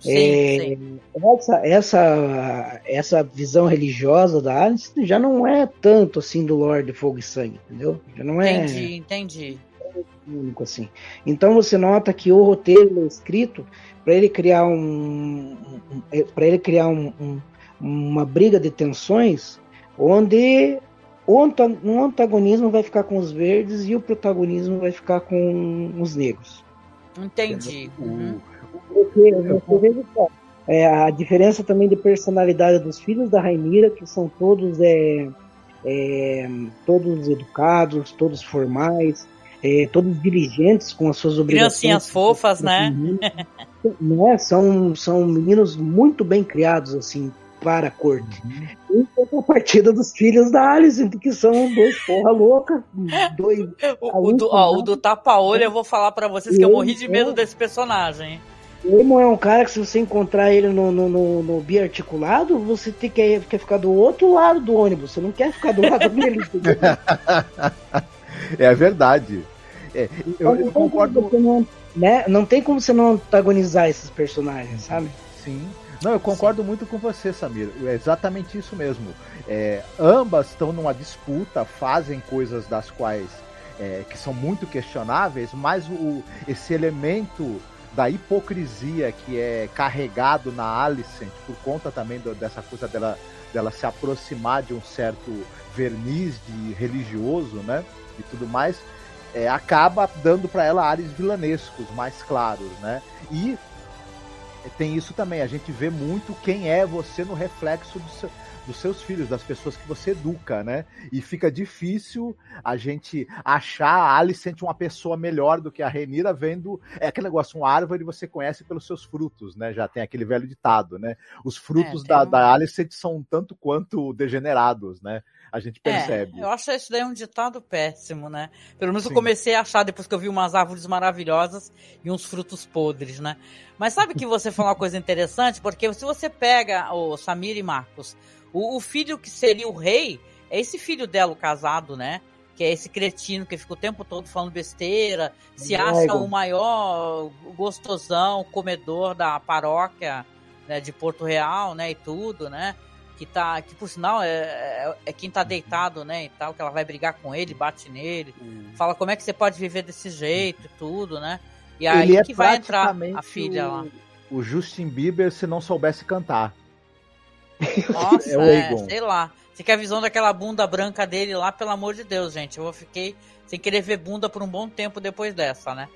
Sim, é, sim. Essa, essa, essa visão religiosa da Alice já não é tanto assim do Lorde Fogo e Sangue, entendeu? Já não é. Entendi, entendi. Único assim. Então você nota que o roteiro é escrito para ele criar um, um para ele criar um, um, uma briga de tensões onde o antagonismo vai ficar com os verdes e o protagonismo vai ficar com os negros. Entendi. Uhum. Porque você é, a diferença também de personalidade dos filhos da Rainira, que são todos é, é, todos educados, todos formais, é, todos diligentes com as suas obrigações. Criancinhas fofas, né? [laughs] né? São, são meninos muito bem criados, assim, para a corte. Uhum. E a partida dos filhos da Alice, que são dois porra louca, dois... o, o, do, ó, o do tapa-olho, eu vou falar para vocês que eu morri de medo desse personagem. Emo é um cara que se você encontrar ele no, no, no, no biarticulado, você tem que, quer ficar do outro lado do ônibus, você não quer ficar do lado dele. [laughs] é verdade. É, eu, eu concordo. Não, né? não tem como você não antagonizar esses personagens, sabe? Sim. Não, eu concordo Sim. muito com você, Samir. É exatamente isso mesmo. É, ambas estão numa disputa, fazem coisas das quais é, que são muito questionáveis, mas o, esse elemento da hipocrisia que é carregado na Alicent por conta também do, dessa coisa dela, dela se aproximar de um certo verniz de religioso, né? E tudo mais, é, acaba dando para ela ares vilanescos mais claros, né? E tem isso também. A gente vê muito quem é você no reflexo do seu, dos seus filhos, das pessoas que você educa, né? E fica difícil a gente achar a Alicent uma pessoa melhor do que a Renira vendo. É aquele negócio, uma árvore você conhece pelos seus frutos, né? Já tem aquele velho ditado, né? Os frutos É, da, um- da Alicent são um tanto quanto degenerados, né? A gente percebe. É, eu acho isso daí um ditado péssimo, né? Pelo menos eu Sim. comecei a achar depois que eu vi umas árvores maravilhosas e uns frutos podres, né? Mas sabe que você falou uma coisa interessante? Porque se você pega o Samir e Marcos, o, o filho que seria o rei é esse filho dela, o casado, né? Que é esse cretino que fica o tempo todo falando besteira, se acha o maior gostosão, comedor da paróquia né, de Porto Real, né? E tudo, né? Que tá, que por sinal é, é, é quem tá deitado, né, e tal, que ela vai brigar com ele, bate nele, fala como é que você pode viver desse jeito e tudo, né? E aí Ele é que vai entrar a filha lá. O Justin Bieber se não soubesse cantar. Nossa, [laughs] É o é, Egon. sei lá. Você quer a visão daquela bunda branca dele lá, pelo amor de Deus, gente. Eu fiquei sem querer ver bunda por um bom tempo depois dessa, né?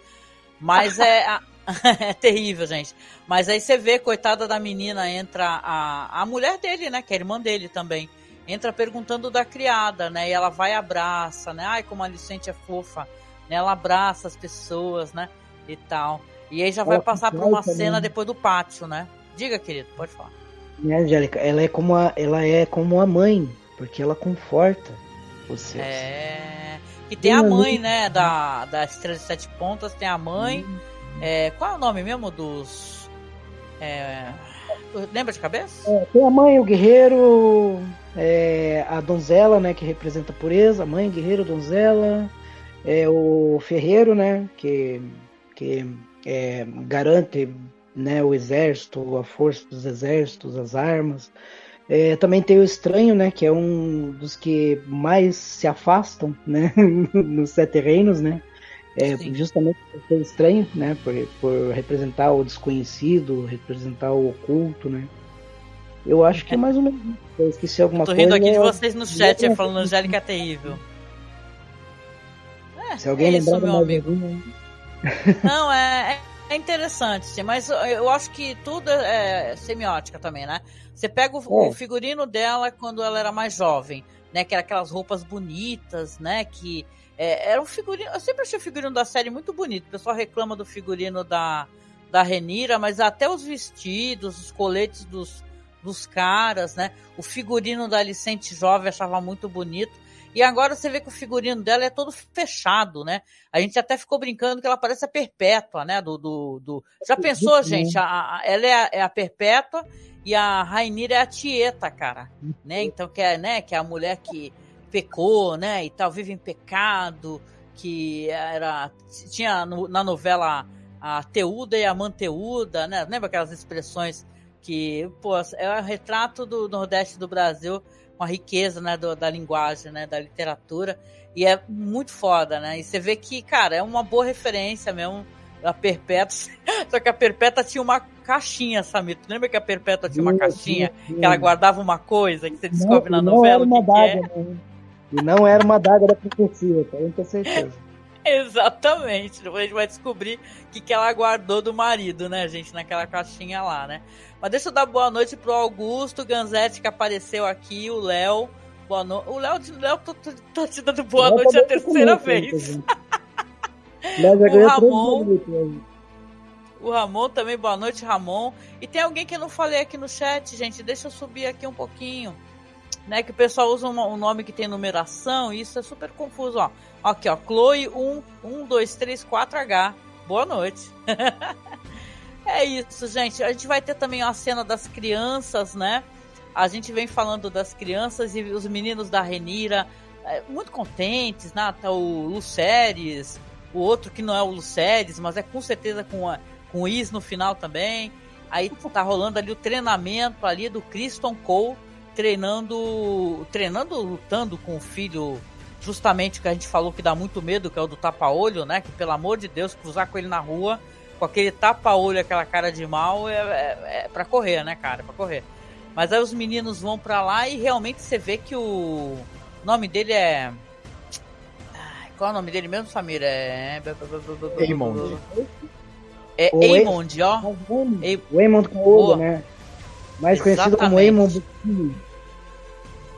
Mas [laughs] é, a- é [laughs] terrível, gente. Mas aí você vê, coitada da menina, entra a, a mulher dele, né? Que é a irmã dele também. Entra perguntando da criada, né? E ela vai e abraça, né? Ai, como a Alicente é fofa. Né? Ela abraça as pessoas, né? E tal. E aí já vai Ela passar por uma também. cena depois do pátio, né? Diga, querido, pode falar. Né, Angélica? Ela é como a, ela é como a mãe, porque ela conforta seus. É. E tem a mãe, né, da, da Estrela de Sete Pontas, tem a mãe. É, qual é o nome mesmo dos. É, lembra de cabeça? É, tem a mãe, o guerreiro, é, a donzela, né, que representa a pureza, a mãe, guerreiro, donzela, é, o ferreiro, né, que, que é, garante né, o exército, a força dos exércitos, as armas. É, também tem o estranho, né, que é um dos que mais se afastam, né, [laughs] nos sete reinos, né, é, justamente por ser estranho, né, por, por representar o desconhecido, representar o oculto, né. Eu acho que é mais ou menos. Eu esqueci alguma Eu tô coisa. rindo aqui de vocês no chat falando Angélica é terrível. É, Se alguém é lembrar isso, meu amigo. alguma- [laughs] Não, é, é interessante, mas eu acho que tudo é semiótica também, né? Você pega o, É. o figurino dela quando ela era mais jovem, né? Que era aquelas roupas bonitas, né? Que é, era um figurino. Eu sempre achei o figurino da série muito bonito. O pessoal reclama do figurino da, da Renira, mas até os vestidos, os coletes dos, dos caras, né? O figurino da Alicente Jovem achava muito bonito. E agora você vê que o figurino dela é todo fechado, né? A gente até ficou brincando que ela parece a Perpétua, né? Do, do, do... Já pensou, gente? A, a- ela é a, é a Perpétua e a Rainira é a Tieta, cara. Né? Então, que é, né? que é a mulher que pecou, né? E tal, vive em pecado, que era... Tinha no- na novela a Teuda e a Manteuda, né? Lembra aquelas expressões que, pô, é o retrato do Nordeste do Brasil com a riqueza, né, do- da linguagem, né, da literatura, e é muito foda, né, e você vê que, cara, é uma boa referência mesmo, a Perpétua, [laughs] só que a Perpétua tinha uma caixinha, Samir, tu lembra que a Perpétua tinha uma caixinha, que ela guardava uma coisa, que você descobre Não, na novela o uma que, que é? né? E não era uma daga da profecia, tá? Tenho certeza. [laughs] Exatamente. Depois a gente vai descobrir o que, que ela guardou do marido, né, gente, naquela caixinha lá, né? Mas deixa eu dar boa noite pro Augusto Ganzetti, que apareceu aqui, o Léo. Boa noite. O Léo, Léo tá, tá- te dando boa Léo noite tá a terceira comigo, vez. gente. [laughs] Léo já O Ramon. minutos hoje. O Ramon também, boa noite, Ramon. E tem alguém que eu não falei aqui no chat, gente. Deixa eu subir aqui um pouquinho. Né, que o pessoal usa um, nome que tem numeração, e isso é super confuso, ó. Aqui, ó, Chloe 1, 1, 2, 3, 4H. Boa noite. [laughs] é isso, gente. A gente vai ter também a cena das crianças, né? A gente vem falando das crianças e os meninos da Renira é, muito contentes, né? Tá o Luceres, o outro que não é o Luceres, mas é com certeza com, a, com o Is no final também. Aí tá rolando ali o treinamento ali do Kristen Cole treinando, treinando, lutando com o filho, justamente o que a gente falou que dá muito medo, que é o do tapa-olho, né? Que pelo amor de Deus, cruzar com ele na rua, com aquele tapa-olho, aquela cara de mal, é, é, é pra correr, né, cara? É pra correr. Mas aí os meninos vão pra lá e realmente você vê que o nome dele é. Qual é o nome dele mesmo, Samir? É. Eamon. É O Eamond, ó. O Eamond com olho, né? Mais conhecido como Exatamente. Eamond.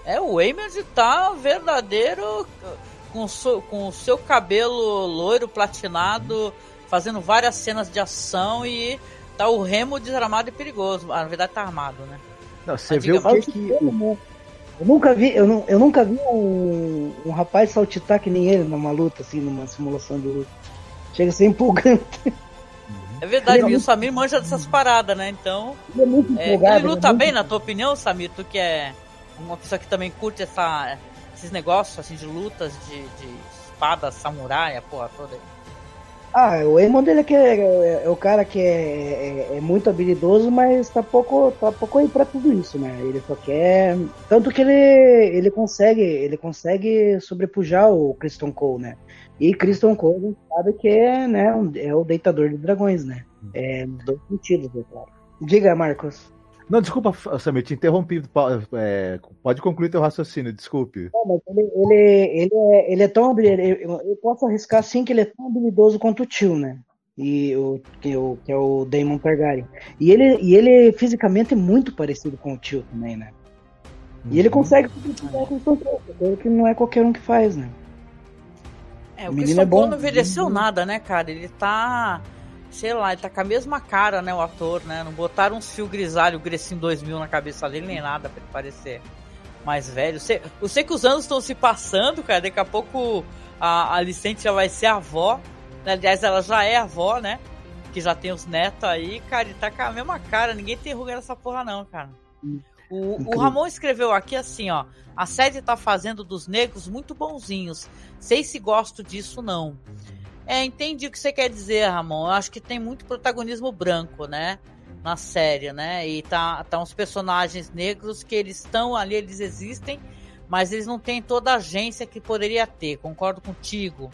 É, o Eamond tá verdadeiro com, so- com o seu cabelo loiro platinado, fazendo várias cenas de ação e tá o remo desarmado e perigoso. Ah, Na verdade tá armado, né? Não, você Mas vê o que que. Eu nunca vi, eu, não, eu nunca vi um, um rapaz saltitar que nem ele numa luta, assim, numa simulação de luta. Chega a ser empolgante. [laughs] É verdade, Ele é e o muito- Samir manja dessas paradas, né? Então. Ele é muito É, empolgado. ele é luta muito- bem, na tua opinião, Samir? Tu que é uma pessoa que também curte essa, esses negócios assim, de lutas, de, de espada, samurai, a porra toda aí. Ah, o Eamon ele é, que é, é- é o cara que é, é- é muito habilidoso, mas tá pouco, tá pouco aí pra tudo isso, né? Ele só quer. Tanto que ele, ele consegue, ele consegue sobrepujar o Christian Cole, né? E Christian Cole a gente sabe que é, né, é o deitador de dragões, né? É, nos dois sentidos, é claro. Diga, Marcos. Não, desculpa, Samir, te interrompi. É, pode concluir teu raciocínio, desculpe. Não, mas ele, ele, ele, é, ele é tão habilidoso. Eu, posso arriscar sim que ele é tão habilidoso quanto o tio, né? E o, que, o, que é o Daemon Targaryen. E ele, e ele fisicamente é muito parecido com o tio também, né? E ele consegue sobrepujar com controle, coisa que não é qualquer um que faz, né? É, O o menino é bom. Não envelheceu nada, né, cara? Ele tá. Sei lá, ele tá com a mesma cara, né, o ator, né? Não botaram uns fio grisalho, o Grecinho 2000 na cabeça dele, nem nada pra ele parecer mais velho. Sei, eu sei que os anos estão se passando, cara. Daqui a pouco a, a Alicente já vai ser avó. Aliás, ela já é avó, né? Que já tem os netos aí, cara. Ele tá com a mesma cara. Ninguém tem ruga nessa porra, não, cara. O, o. Ramon escreveu aqui assim, ó. A série tá fazendo dos negros muito bonzinhos. Sei se gosto disso, não. É, entendi o que você quer dizer, Ramon. Eu acho que tem muito protagonismo branco, né? Na série, né? E tá, tá uns personagens negros que eles estão ali, eles existem, mas eles não têm toda a agência que poderia ter. Concordo contigo,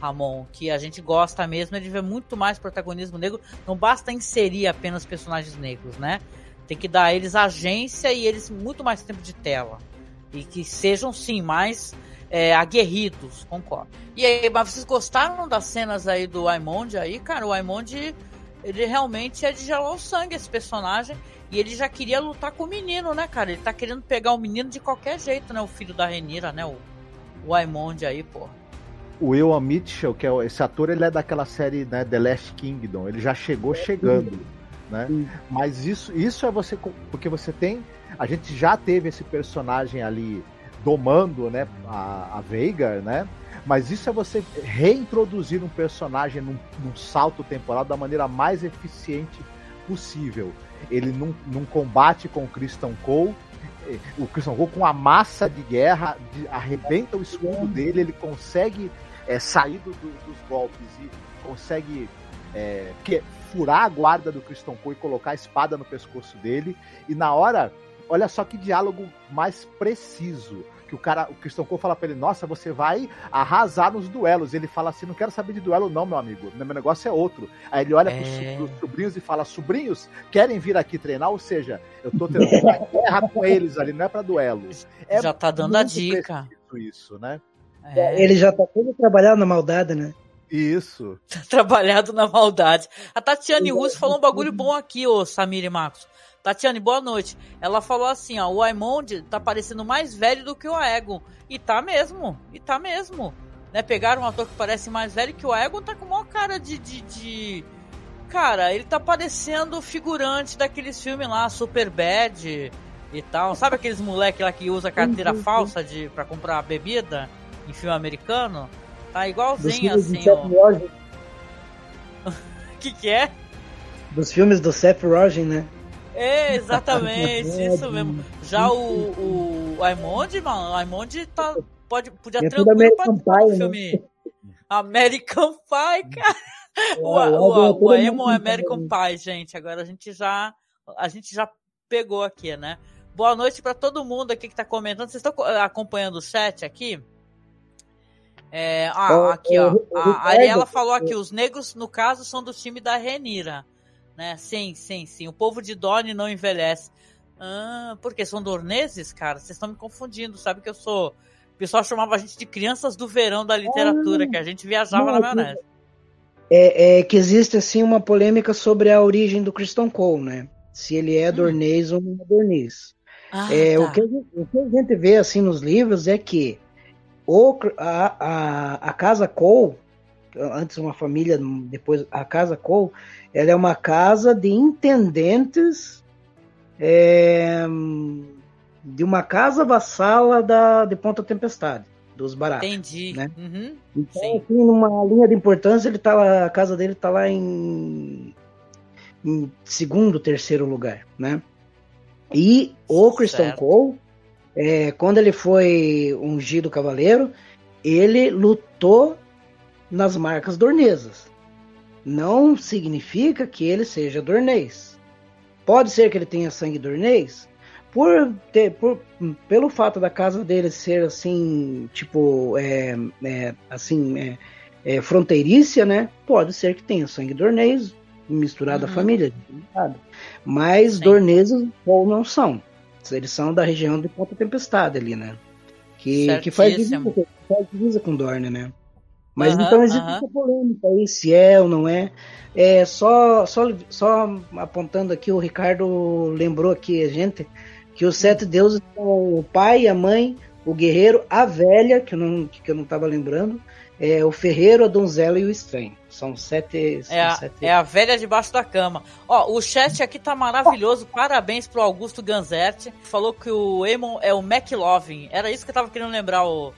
Ramon, que a gente gosta mesmo é de ver muito mais protagonismo negro. Não basta inserir apenas personagens negros, né? Tem que dar a eles agência e eles muito mais tempo de tela. E que sejam, sim, mais é, aguerridos, concordo. E aí, mas vocês gostaram das cenas aí do Aimond aí, cara? O Aimond, ele realmente é de gelar o sangue, esse personagem. E ele já queria lutar com o menino, né, cara? Ele tá querendo pegar o menino de qualquer jeito, né? O filho da Renira, né? O, o Aimond aí, pô. O Will Mitchell, que é esse ator, ele é daquela série né, The Last Kingdom. Ele já chegou chegando, né? Mas isso, isso é você porque você tem, a gente já teve esse personagem ali domando, né, a, a Veigar, né? Mas isso é você reintroduzir um personagem num, num salto temporal da maneira mais eficiente possível. Ele num, num combate com o Christian Cole, eh, o Christian Cole com a massa de guerra, de- arrebenta o escudo dele, ele consegue eh, sair do- do- dos golpes e consegue que- furar a guarda do Christian Cole e colocar a espada no pescoço dele. E na hora, olha só que diálogo mais preciso. Que o cara, o Christian Cole fala pra ele, nossa, você vai arrasar nos duelos. Ele fala assim, não quero saber de duelo não, meu amigo. Meu negócio é outro. Aí ele olha É. pros, sobrinhos e fala, sobrinhos, querem vir aqui treinar? Ou seja, eu tô tendo uma [laughs] guerra com eles ali, não é pra duelo. É Já tá dando a dica. Isso, né? É. Ele já tá todo trabalhado na maldade, né? Isso. [laughs] trabalhado na maldade. A Tatiane Russo falou um bagulho [laughs] bom aqui, ô Samir e Marcos. Tatiane, boa noite. Ela falou assim, ó, o Aimond tá parecendo mais velho do que o Aegon. E tá mesmo, e tá mesmo. Né, pegaram um ator que parece mais velho que o Aegon, tá com maior cara de, de, de... Cara, ele tá parecendo figurante daqueles filmes lá, Super Bad e tal. Sabe aqueles moleque lá que usa carteira falsa de, pra comprar bebida em filme americano? Tá igualzinho assim, O [laughs] que que é? dos filmes do Seth Rogen, né? [laughs] É, exatamente, isso mesmo. Já o, o Aimond, mano, o Aimond tá, pode, podia É tranquilo American do Pie, né? filme American Pie, cara. [laughs] O, É, o, é o, tudo Aemon é American American Pie, gente. Agora a gente já, a gente já pegou aqui, né? Boa noite pra todo mundo aqui que tá comentando. Vocês estão co- acompanhando o chat aqui? É, ah, aqui, ó. A Ariela falou aqui, os negros, no caso, são do time da Renira. Né? Sim, sim, sim. O povo de Dorne não envelhece. Ah, porque são dorneses, cara? Vocês estão me confundindo. Sabe que eu sou. O pessoal chamava a gente de crianças do verão da literatura, que a gente viajava Não, na maionese. é, é, que existe assim uma polêmica sobre a origem do Christian Cole, né? Se ele é hum. dornês ou não é dornês. Ah, é, tá. o, que gente, o que a gente vê assim nos livros é que o, a, a, a casa Cole, antes uma família, depois a casa Cole, ela é uma casa de intendentes é, de uma casa vassala da, de Ponta Tempestade, dos Baratos. Entendi. Né? Uhum. Então, assim, numa linha de importância, ele tá lá, a casa dele está lá em, em, segundo, terceiro lugar, né? E o Christian certo. Cole, é, quando ele foi ungido cavaleiro, ele lutou nas marcas dornesas. Não significa que ele seja dornês. Pode ser que ele tenha sangue dornês, por, ter, por pelo fato da casa dele ser assim, tipo, é, é assim, é, é, fronteiriça, né? Pode ser que tenha sangue dornês misturado uhum. à família, mas Sim. dorneses ou não são. Eles são da região de Ponta Tempestade ali, né? Que, que faz, divisa, faz divisa com Dorne, né? Mas uhum, então existe uhum. essa polêmica aí, se é ou não é. É só, só, só apontando aqui, o Ricardo lembrou aqui a gente que os sete deuses são o pai, a mãe, o guerreiro, a velha, que eu não, que eu não estava lembrando, é, o ferreiro, a donzela e o estranho. São sete. São é, a, sete... é a velha debaixo da cama. Ó, o chat aqui tá maravilhoso. Parabéns pro Augusto Ganzetti. Falou que o Emon é o McLovin. Era isso que eu tava querendo lembrar o,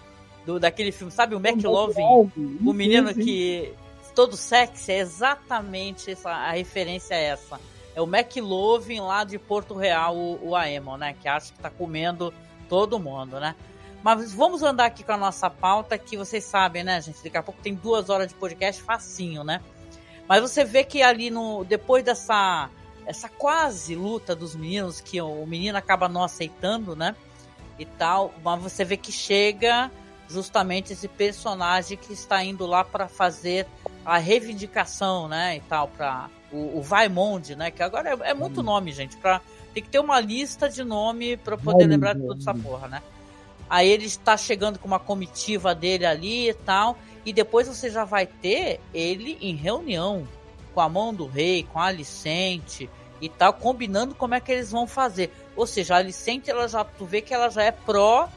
do, daquele filme. Sabe o McLovin? O menino que. Todo sexy. É exatamente essa, a referência é essa. É o McLovin lá de Porto Real, o, o Aemon, né? Que acha que tá comendo todo mundo, né? Mas vamos andar aqui com a nossa pauta, que vocês sabem, né, gente? Daqui a pouco tem duas horas de podcast facinho, né? Mas você vê que ali no. Depois dessa. Essa quase luta dos meninos, que o menino acaba não aceitando, né? E tal. Mas você vê que chega justamente esse personagem que está indo lá para fazer a reivindicação, né? E tal, para o, o Vaimonde, né? Que agora é, é muito nome, gente. Pra, tem que ter uma lista de nome para poder lembrar de toda essa porra, né? Aí ele está chegando com uma comitiva dele ali e tal. E depois você já vai ter ele em reunião com a mão do rei, com a Alicente e tal, combinando como é que eles vão fazer. Ou seja, a Alicente, ela já, tu vê que ela já é pró,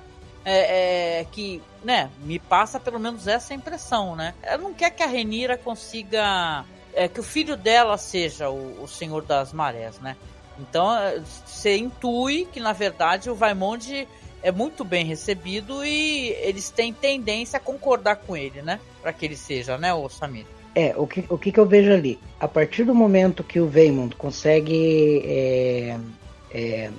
é, é, que, né, me passa pelo menos essa impressão, né? Ela não quer que a Renira consiga, é, que o filho dela seja o, o Senhor das Marés, né? Então, é, você intui que, na verdade, o Vaimonde é muito bem recebido e eles têm tendência a concordar com ele, né? Para que ele seja, né, o Samir? É, o que, o que, que eu vejo ali? A partir do momento que o Veymond consegue é, é,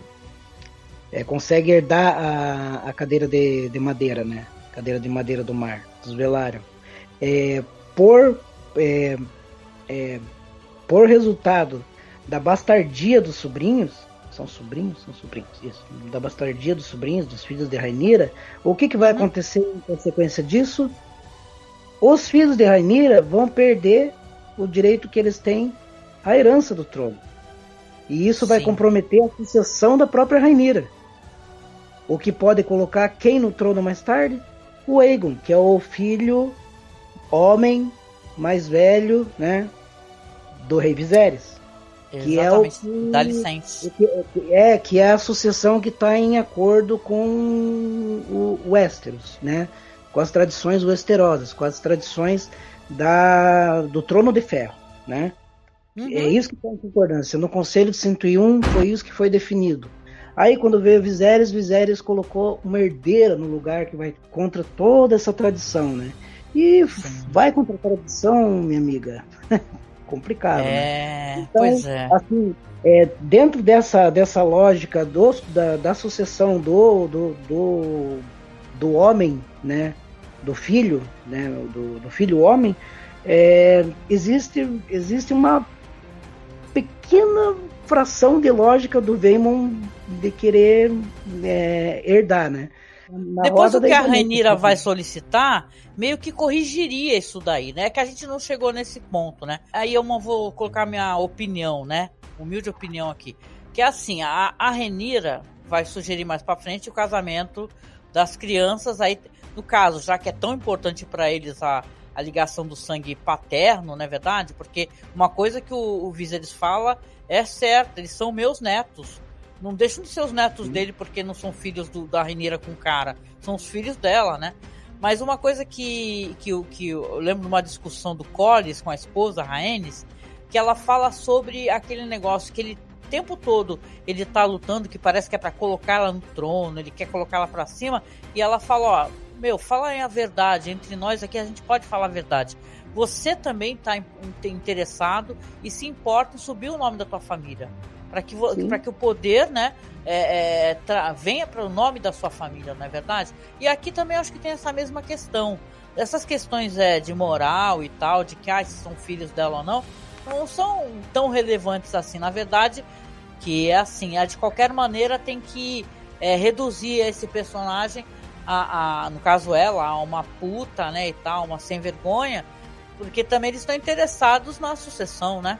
é, consegue herdar a, a cadeira de, de madeira, né? Cadeira de madeira do mar, dos Velário. É, por, é, é, por resultado da bastardia dos sobrinhos, são sobrinhos? São sobrinhos, isso. Da bastardia dos sobrinhos, dos filhos de Rainira. O que, que vai uhum. acontecer em consequência disso? Os filhos de Rainira vão perder o direito que eles têm à herança do trono. E isso Sim. vai comprometer a sucessão da própria Rainira. O que pode colocar quem no trono mais tarde? O Aegon, que é o filho homem mais velho, né, do rei Viserys. Que é o que, dá licença. Que, é, que é a sucessão que está em acordo com o Westeros, né? Com as tradições westerosas, com as tradições da, do Trono de Ferro, né? Uhum. É isso que está em concordância. No Conselho de 101 foi isso que foi definido. Aí quando veio Viserys, Viserys colocou uma herdeira no lugar que vai contra toda essa tradição, né? E vai contra a tradição, minha amiga. [laughs] complicado. Né? É, né? então, pois é. Assim, é, dentro dessa, dessa lógica do, da, da sucessão do, do, do, do homem, né, do filho, né, do, do filho homem, é, existe, existe uma pequena fração de lógica do Veimon de querer é, herdar, né? Na Depois o que a Rainira vai solicitar, meio que corrigiria isso daí, né? Que a gente não chegou nesse ponto, né? Aí eu vou colocar minha opinião, né? Humilde opinião aqui. Que é assim, a, a Renira vai sugerir mais para frente o casamento das crianças aí, no caso, já que é tão importante para eles a, a ligação do sangue paterno, não é verdade? Porque uma coisa que o, o Viserys fala é certa, eles são meus netos. Não deixam de ser os netos Sim. dele porque não são filhos do, da Rainira com cara. São os filhos dela, né? Mas uma coisa que, que, que eu lembro de uma discussão do Collis com a esposa, a Rhaenys, que ela fala sobre aquele negócio que ele o tempo todo ele tá lutando, que parece que é para colocar ela no trono, ele quer colocar ela para cima, e ela fala, ó, meu, fala a verdade, entre nós aqui a gente pode falar a verdade. Você também tá interessado e se importa em subir o nome da tua família para que, que o poder né, é, é, venha para o nome da sua família, não é verdade? E aqui também acho que tem essa mesma questão. Essas questões é, de moral e tal, de que ah, se são filhos dela ou não, não são tão relevantes assim. Na verdade, que é assim, é, de qualquer maneira tem que é, reduzir esse personagem, a, a, no caso ela, a uma puta, né, e tal, uma sem vergonha, porque também eles estão interessados na sucessão, né?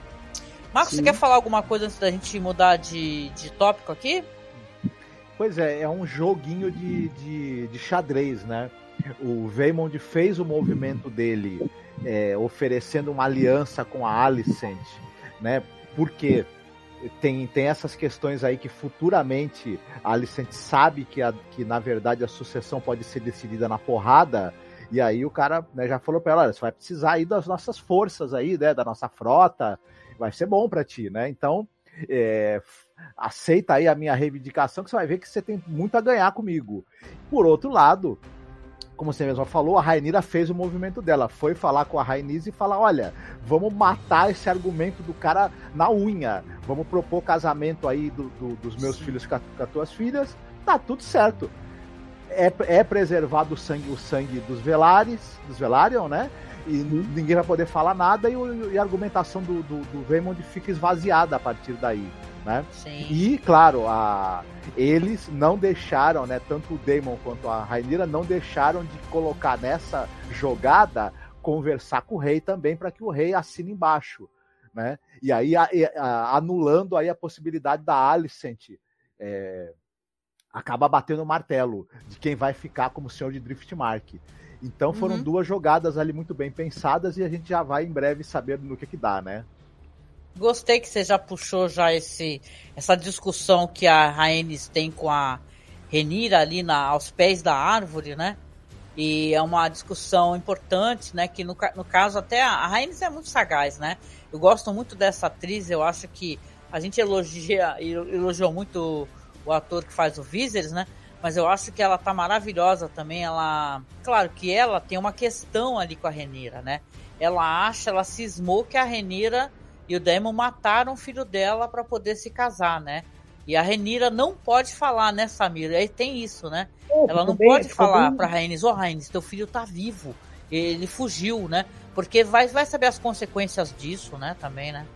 Marcos, Sim. você quer falar alguma coisa antes da gente mudar de, de tópico aqui? Pois é, é um joguinho de, de, de xadrez, né? O Veymond fez o movimento dele é, oferecendo uma aliança com a Alicent, né? Porque tem, tem essas questões aí que futuramente a Alicent sabe que, a, que na verdade a sucessão pode ser decidida na porrada, e aí o cara né, já falou para ela, olha, você vai precisar aí das nossas forças aí, né, da nossa frota, vai ser bom para ti, né? Então, é, aceita aí a minha reivindicação que você vai ver que você tem muito a ganhar comigo. Por outro lado, como você mesmo falou, a Rainira fez o movimento dela. Foi falar com a Rainise e falar: olha, vamos matar esse argumento do cara na unha. Vamos propor casamento aí do, do, dos meus Sim. filhos com, a, com as tuas filhas. Tá tudo certo. É, é preservado o sangue, o sangue dos Velares, dos Velarion, né? E ninguém vai poder falar nada e, e a argumentação do, do, do Raymond fica esvaziada a partir daí. Né? Sim. E, claro, a, eles não deixaram, né, tanto o Damon quanto a Rainira não deixaram de colocar nessa jogada conversar com o rei também para que o rei assine embaixo. Né? E aí a, a, anulando aí a possibilidade da Alicent é, acaba batendo o martelo de quem vai ficar como senhor de Driftmark. Então foram uhum. duas jogadas ali muito bem pensadas e a gente já vai em breve saber no que que dá, né? Gostei que você já puxou já esse essa discussão que a Rhaenys tem com a Renira ali na, aos pés da árvore, né? E é uma discussão importante, né? Que no, no caso até a, a Rhaenys é muito sagaz, né? Eu gosto muito dessa atriz, eu acho que a gente elogia, elogiou muito o ator que faz o Viserys, né? Mas eu acho que ela tá maravilhosa também. Ela, claro que ela tem uma questão ali com a Renira, né? Ela acha, ela cismou que a Renira e o Daemon mataram o filho dela para poder se casar, né? E a Renira não pode falar, né, Samir? Aí tem isso, né? É, ela não bem, pode falar bem. pra Rhaenys, ô oh, Rhaenys, teu filho tá vivo. Ele fugiu, né? Porque vai, vai saber as consequências disso, né, também, né?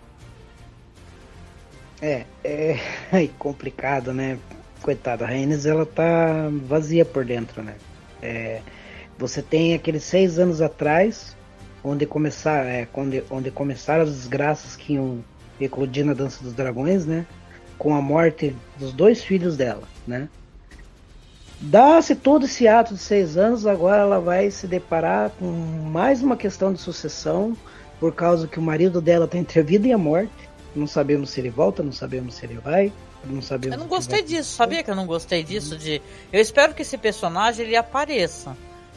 É, é, [laughs] é complicado, né? Coitada, a Rhaenys, ela tá vazia por dentro, né? É, você tem aqueles seis anos atrás, onde começar, é, onde, onde começaram as desgraças que iam eclodir na Dança dos Dragões, né? Com a morte dos dois filhos dela, né? Dá-se todo esse ato de seis anos, agora ela vai se deparar com mais uma questão de sucessão, por causa que o marido dela tem entre a vida e a morte. Não sabemos se ele volta, não sabemos se ele vai. Não sabemos eu não gostei disso, sabia que eu não gostei disso? De, eu espero que esse personagem ele apareça.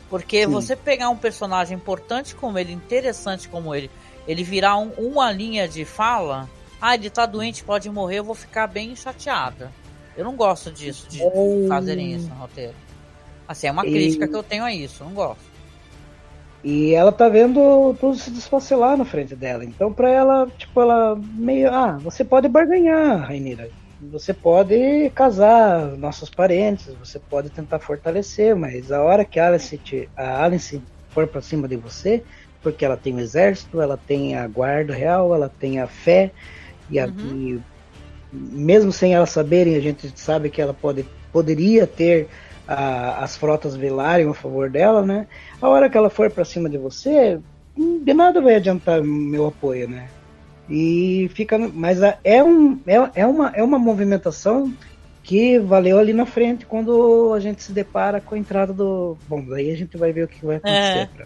Porque Sim. você pegar um personagem importante como ele, interessante como ele, ele virar um, uma linha de fala, ah, ele tá doente, pode morrer, eu vou ficar bem chateada. Eu não gosto disso, de oh. fazerem isso no roteiro. Assim, é uma e... crítica que eu tenho a isso, eu não gosto. E ela tá vendo tudo se desfacelar na frente dela. Então, pra ela, tipo, ela meio. Ah, você pode barganhar, Rainira você pode casar nossos parentes, você pode tentar fortalecer, mas a hora que a Alice, te, a Alice for para cima de você, porque ela tem o exército, ela tem a guarda real, ela tem a fé, e, a, uhum. e mesmo sem ela saberem, a gente sabe que ela pode, poderia ter a, as frotas velarem a favor dela, né? A hora que ela for para cima de você, de nada vai adiantar meu apoio, né? E fica. Mas é, um, é, é, uma, é uma movimentação que valeu ali na frente quando a gente se depara com a entrada do. Bom, daí a gente vai ver o que vai acontecer. É.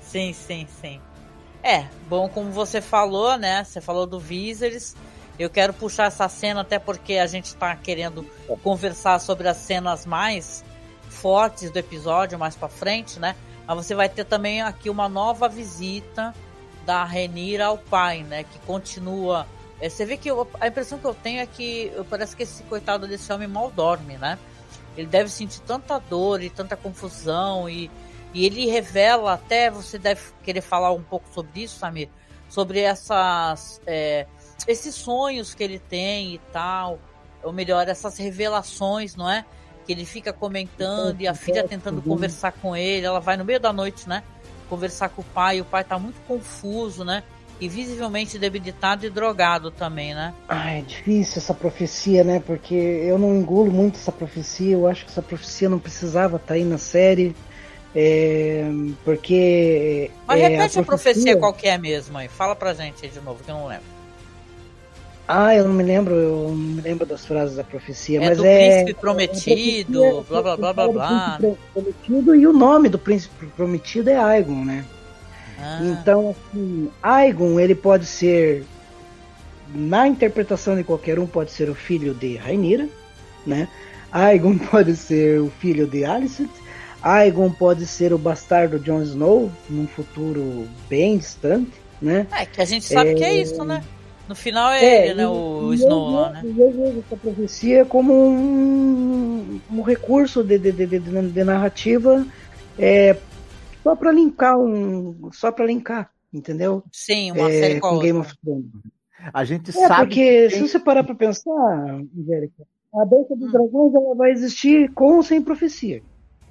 Sim, sim, sim. É, bom, como você falou, né? Você falou do Viserys. Eu quero puxar essa cena até porque a gente tá querendo conversar sobre as cenas mais fortes do episódio mais para frente, né? Mas você vai ter também aqui uma nova visita da Renira ao pai, né? Que continua. É, você vê que eu, a impressão que eu tenho é que parece que esse coitado desse homem mal dorme, né? Ele deve sentir tanta dor e tanta confusão e, e ele revela até você deve querer falar um pouco sobre isso, Samir, sobre essas é, esses sonhos que ele tem e tal, ou melhor, essas revelações, não é? Que ele fica comentando e a filha tentando conversar com ele, ela vai no meio da noite, né? Conversar com o pai, o pai tá muito confuso, né? E visivelmente debilitado e drogado também, né? Ah, é difícil essa profecia, né? Porque eu não engulo muito essa profecia. Eu acho que essa profecia não precisava estar tá aí na série. É, porque. Mas é, repete a profecia, a profecia qual que é mesmo aí. Fala pra gente aí de novo, que eu não lembro. Ah, eu não me lembro, eu não me lembro das frases da profecia, é mas do é. príncipe prometido, é, blá blá blá blá blá. Prometido e o nome do príncipe prometido é Aegon, né? Ah. Então, assim, Aegon, ele pode ser, na interpretação de qualquer um, pode ser o filho de Rainira, né? Aegon [laughs] pode ser o filho de Alicent, Aegon pode ser o bastardo Jon Snow num futuro bem distante, né? É, que a gente sabe é... que é isso, né? No final é, é ele, né? O Snow lá, né? Eu vejo essa profecia como um, um recurso de, de, de, de narrativa é, só para linkar um. Só para linkar, entendeu? Sim, uma é, série com, Game of Thrones. A gente é, sabe. Porque se você parar para pensar, Angélica, a dança dos hum. dragões ela vai existir com ou sem profecia.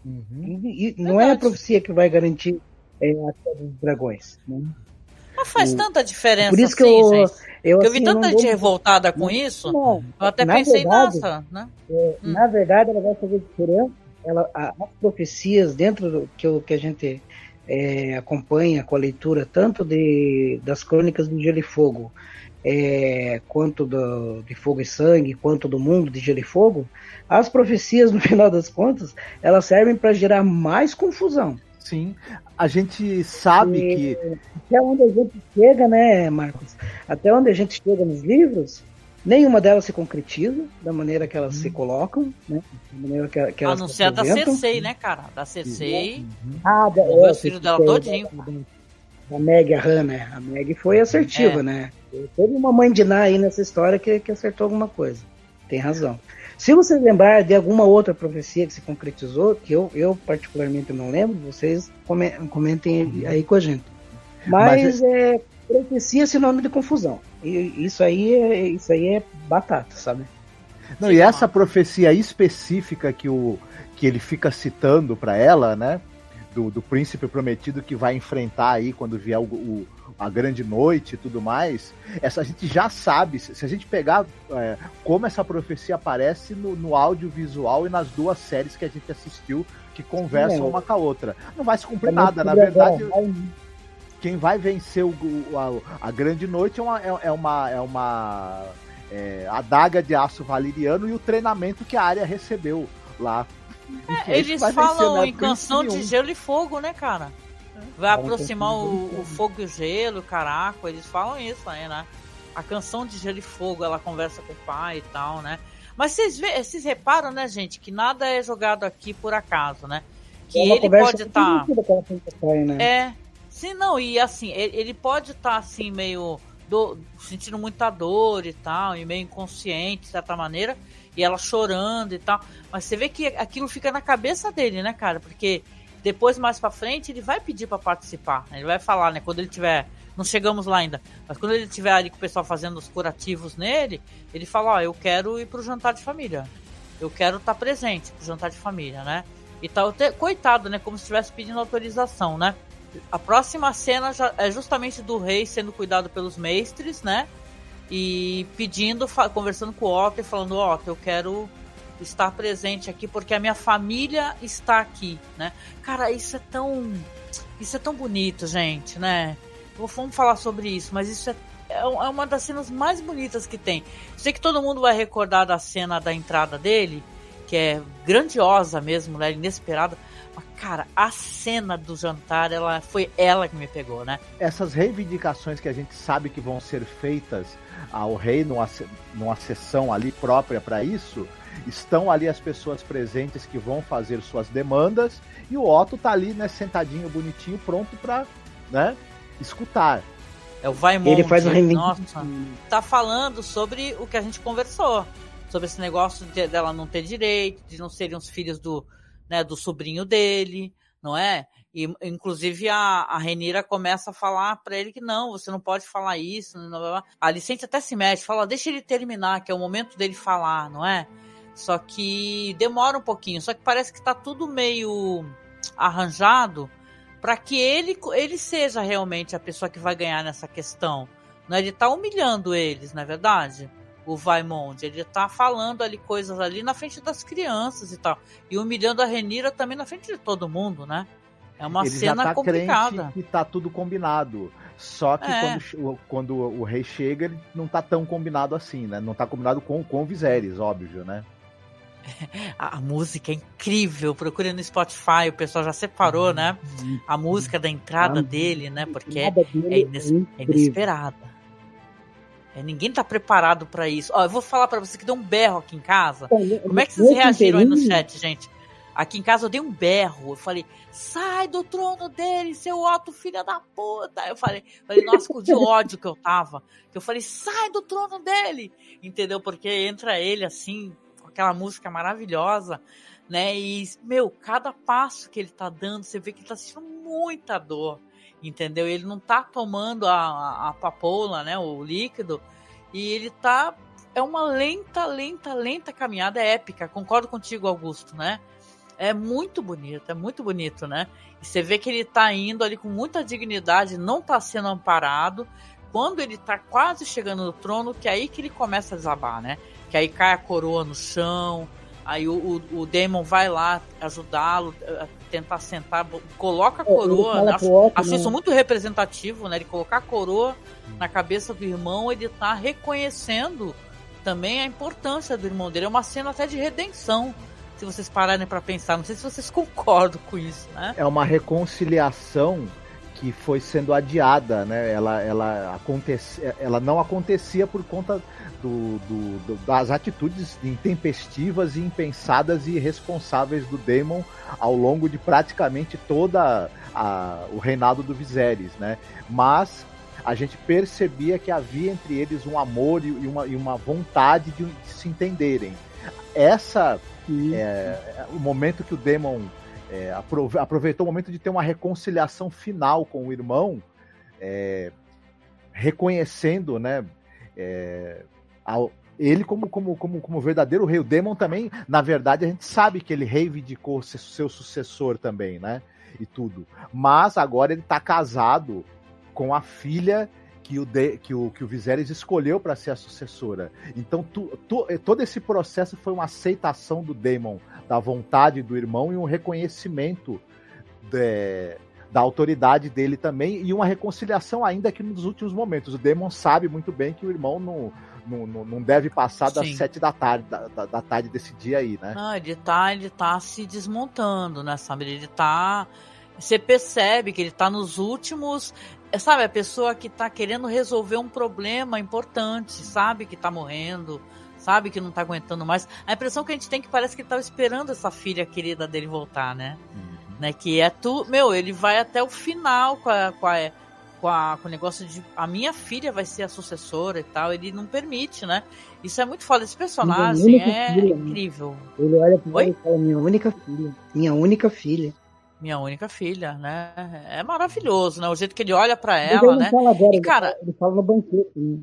Uhum. E, e não é a profecia que vai garantir é, a queda dos dragões. Né? Mas faz tanta diferença Por isso que assim, eu, gente. Eu, eu vi assim, tanta gente revoltada com isso. Não, eu até pensei, verdade, nossa, né? É, hum. Na verdade, ela vai fazer diferença. Ela, a, as profecias dentro do que, que a gente é, acompanha com a leitura tanto de, das crônicas do Gelo e Fogo, é, quanto do, de Fogo e Sangue, quanto do mundo de Gelo e Fogo, as profecias, [laughs] no final das contas, elas servem para gerar mais confusão. Sim, a gente sabe e, que. Até onde a gente chega, né, Marcos? Até onde a gente chega nos livros, nenhuma delas se concretiza da maneira que elas hum. se colocam, né? Da maneira que, que elas A não ser a da Cersei, né, cara? Da Cersei. Uhum. Ah, da, o é, filho dela todinho. A Meg, a Hannah. A Meg foi assertiva, é. né? Teve uma mãe de Ná aí nessa história que, que acertou alguma coisa. Tem razão. Se você lembrar de alguma outra profecia que se concretizou, que eu, eu particularmente não lembro, vocês comentem aí com a gente. Mas, Mas é, é profecia é sinônimo de confusão. E isso aí é, isso aí é batata, sabe? Não, e essa profecia específica que, o, que ele fica citando para ela, né? Do, do príncipe prometido que vai enfrentar aí quando vier o, o a grande noite e tudo mais, essa a gente já sabe, se a gente pegar é, como essa profecia aparece no, no audiovisual e nas duas séries que a gente assistiu que conversam uma com a outra. Não vai se cumprir é nada, na verdade. Quem vai vencer o, a, a, grande noite é uma, é, é uma, é uma é, adaga de aço valeriano e o treinamento que a área recebeu lá. É, eles falam em canção de gelo e fogo, né, cara? Vai aproximar o, o, fogo e o gelo, caraca, eles falam isso aí, né? A canção de gelo e fogo, ela conversa com o pai e tal, né? Mas vocês, vê, vocês reparam, né, gente, que nada é jogado aqui por acaso, né? Que é ele pode estar. Tá... Né? É. Sim, não, e assim, ele, ele pode estar tá, assim, meio do, sentindo muita dor e tal, e meio inconsciente, de certa maneira, e ela chorando e tal. Mas você vê que aquilo fica na cabeça dele, né, cara? Porque depois, mais pra frente, ele vai pedir para participar. Né? Ele vai falar, né? Quando ele tiver. Não chegamos lá ainda. Mas quando ele tiver ali com o pessoal fazendo os curativos nele, ele fala, ó, oh, eu quero ir pro jantar de família. Eu quero estar tá presente pro jantar de família, né? E tal, coitado, né? Como se estivesse pedindo autorização, né? A próxima cena é justamente do rei sendo cuidado pelos mestres, né? E pedindo, conversando com o Otto e falando, Otto, eu quero estar presente aqui porque a minha família está aqui, né? Cara, isso é tão isso é tão bonito, gente, né? Vamos falar sobre isso, mas isso é, é, é uma das cenas mais bonitas que tem. Sei que todo mundo vai recordar da cena da entrada dele, que é grandiosa mesmo, né? Inesperada. Cara, a cena do jantar, ela foi ela que me pegou, né? Essas reivindicações que a gente sabe que vão ser feitas ao rei numa, numa sessão ali própria para isso, estão ali as pessoas presentes que vão fazer suas demandas e o Otto tá ali, né, sentadinho, bonitinho, pronto para, né, escutar. É o Vaimond. Ele faz um Nossa, tá falando sobre o que a gente conversou. Sobre esse negócio de, dela não ter direito, de não serem os filhos do, né, do sobrinho dele, não é? E, inclusive, a, a Renira começa a falar para ele que não, você não pode falar isso. A Licente até se mexe, fala, deixa ele terminar, que é o momento dele falar, não é? Só que demora um pouquinho. Só que parece que tá tudo meio arranjado para que ele, ele seja realmente a pessoa que vai ganhar nessa questão. Não é? Ele tá humilhando eles, não é verdade? O Vaimond, ele tá falando ali coisas ali na frente das crianças e tal. E humilhando a Renira também na frente de todo mundo, né? É uma ele cena já tá complicada. que tá tudo combinado. Só que É. quando, quando o rei chega, ele não tá tão combinado assim, né? Não tá combinado com, com o Viserys, óbvio, né? [laughs] A, música é incrível. Procure no Spotify, o pessoal já separou, né? A música da entrada A dele, né? Porque é, é é inesperada. É, ninguém tá preparado pra isso. Ó, eu vou falar pra você que deu um berro aqui em casa. Como é que vocês reagiram aí no chat, gente? Aqui em casa eu dei um berro. Eu falei, sai do trono dele, seu Otto, filha da puta. Eu falei, falei nossa, de ódio que eu tava. Que eu falei, sai do trono dele. Entendeu? Porque entra ele assim, com aquela música maravilhosa, né? E, meu, cada passo que ele tá dando, você vê que ele tá sentindo muita dor. Entendeu? Ele não tá tomando a, a, a papoula, né? O líquido. E ele tá é uma lenta, lenta, lenta caminhada épica. Concordo contigo, Augusto, né? É muito bonito, é muito bonito, né? E você vê que ele tá indo ali com muita dignidade, não tá sendo amparado. Quando ele tá quase chegando no trono, que é aí que ele começa a desabar, né? Que aí cai a coroa no chão, aí o, o, o vai lá ajudá-lo, a tentar sentar, coloca a É, ele coroa. né? pro Otto, Acho né? isso muito representativo, né? Ele colocar a coroa na cabeça do irmão, ele tá reconhecendo também a importância do irmão dele. É uma cena até de redenção, se vocês pararem pra pensar. Não sei se vocês [laughs] concordam com isso, né? É uma reconciliação que foi sendo adiada, né? Ela, ela, acontece, ela não acontecia por conta do, do- do- das atitudes intempestivas e impensadas e irresponsáveis do Daemon ao longo de praticamente toda a- o reinado do Viserys, né? Mas a gente percebia que havia entre eles um amor e e uma, e uma vontade de, de se entenderem. Essa é, o momento que o Demon é, aprove- aproveitou o momento de ter uma reconciliação final com o irmão, é, reconhecendo, né, é, ele como, como, como, como verdadeiro rei. O Demon também, na verdade, a gente sabe que ele reivindicou seu sucessor também, né, e tudo. Mas agora ele está casado com a filha que o, de, que o, que o Viserys escolheu para ser a sucessora. Então, tu, tu, todo esse processo foi uma aceitação do Daemon, da vontade do irmão e um reconhecimento de- da autoridade dele também e uma reconciliação ainda que nos últimos momentos. O Daemon sabe muito bem que o irmão não, não, não- deve passar das Sim. sete da tarde, da, da- tarde desse dia aí, né? Não, ele tá, ele tá se desmontando, né, sabe? Ele tá. Você percebe que ele tá nos últimos. é, Sabe, a pessoa que tá querendo resolver um problema importante, sabe que tá morrendo, sabe que não tá aguentando mais. A impressão que a gente tem é que parece que ele tava esperando essa filha querida dele voltar, né? né? Que é tu. Meu, ele vai até o final com a, com a, com a- com o negócio de a minha filha vai ser a sucessora e tal. Ele não permite, né? Isso é muito foda. Esse personagem é filha, né? incrível. Ele olha pro e fala, minha única filha. Minha única filha. Minha única filha, né? É maravilhoso, né? O jeito que ele olha pra Mas ela, ele né? fala agora, E, ele cara, fala- ele fala no banquete, né?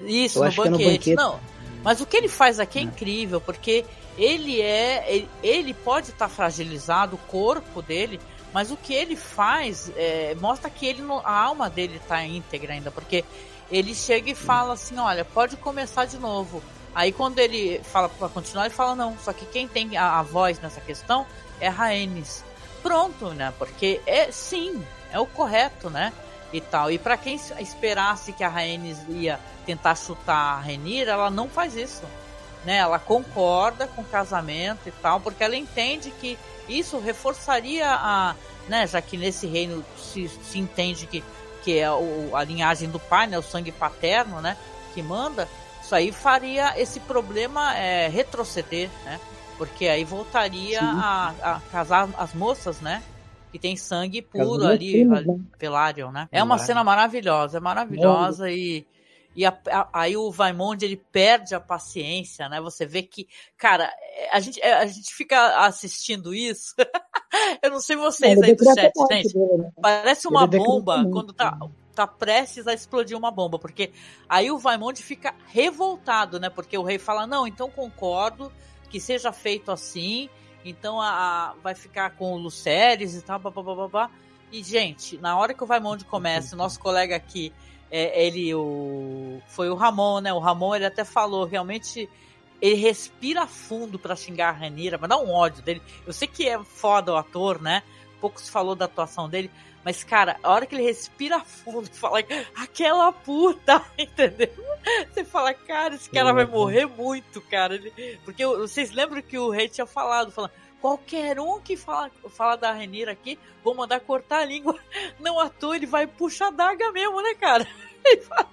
Isso, no que é no banquete. banquete. Não, mas o que ele faz aqui é incrível, porque ele é. Ele, ele pode estar fragilizado, o corpo dele, mas o que ele faz é, mostra que ele a alma dele está íntegra ainda, porque ele chega e fala assim: olha, pode começar de novo. Aí quando ele fala para continuar, ele fala: não, só que quem tem a, a voz nessa questão é Rhaenys. Pronto, né? Porque é sim, é o correto, né? E tal. E para quem esperasse que a Rhaenys ia tentar chutar a Renira, ela não faz isso. né? Ela concorda com o casamento e tal, porque ela entende que isso reforçaria a, né? Já que nesse reino se, se entende que que é o, a linhagem do pai, né? O sangue paterno, né? Que manda. Isso aí faria esse problema é, retroceder, né? Porque aí voltaria a, a, casar as moças, né? Que tem sangue puro ali, né? Pelarion, né? É uma cena maravilhosa, é maravilhosa e e a, a, aí o Vaimond ele perde a paciência, né? Você vê que, cara, a gente, a gente fica assistindo isso. [laughs] Eu não sei vocês aí do chat, gente. Dele, né? Parece uma bomba quando tá, tá prestes a explodir uma bomba, porque aí o Vaimond fica revoltado, né? Porque o rei fala: "Não, então concordo que seja feito assim, então a, a vai ficar com o Luceres e tal, babá. E gente, na hora que o Vaimond começa, nosso colega aqui é, ele o foi o Ramon, né? O Ramon ele até falou realmente ele respira fundo para xingar a Ranira, mas dá um ódio dele. Eu sei que é foda o ator, né? Pouco se falou da atuação dele, mas cara, a hora que ele respira fundo e [laughs] fala aquela puta, [laughs] entendeu? Você fala, cara, esse cara vai morrer muito, cara. Porque vocês lembram que o rei tinha falado, falando, qualquer um que fala, fala da Renira aqui, vou mandar cortar a língua. Não à toa, ele vai puxar a daga mesmo, né, cara? [laughs] Ele, fala,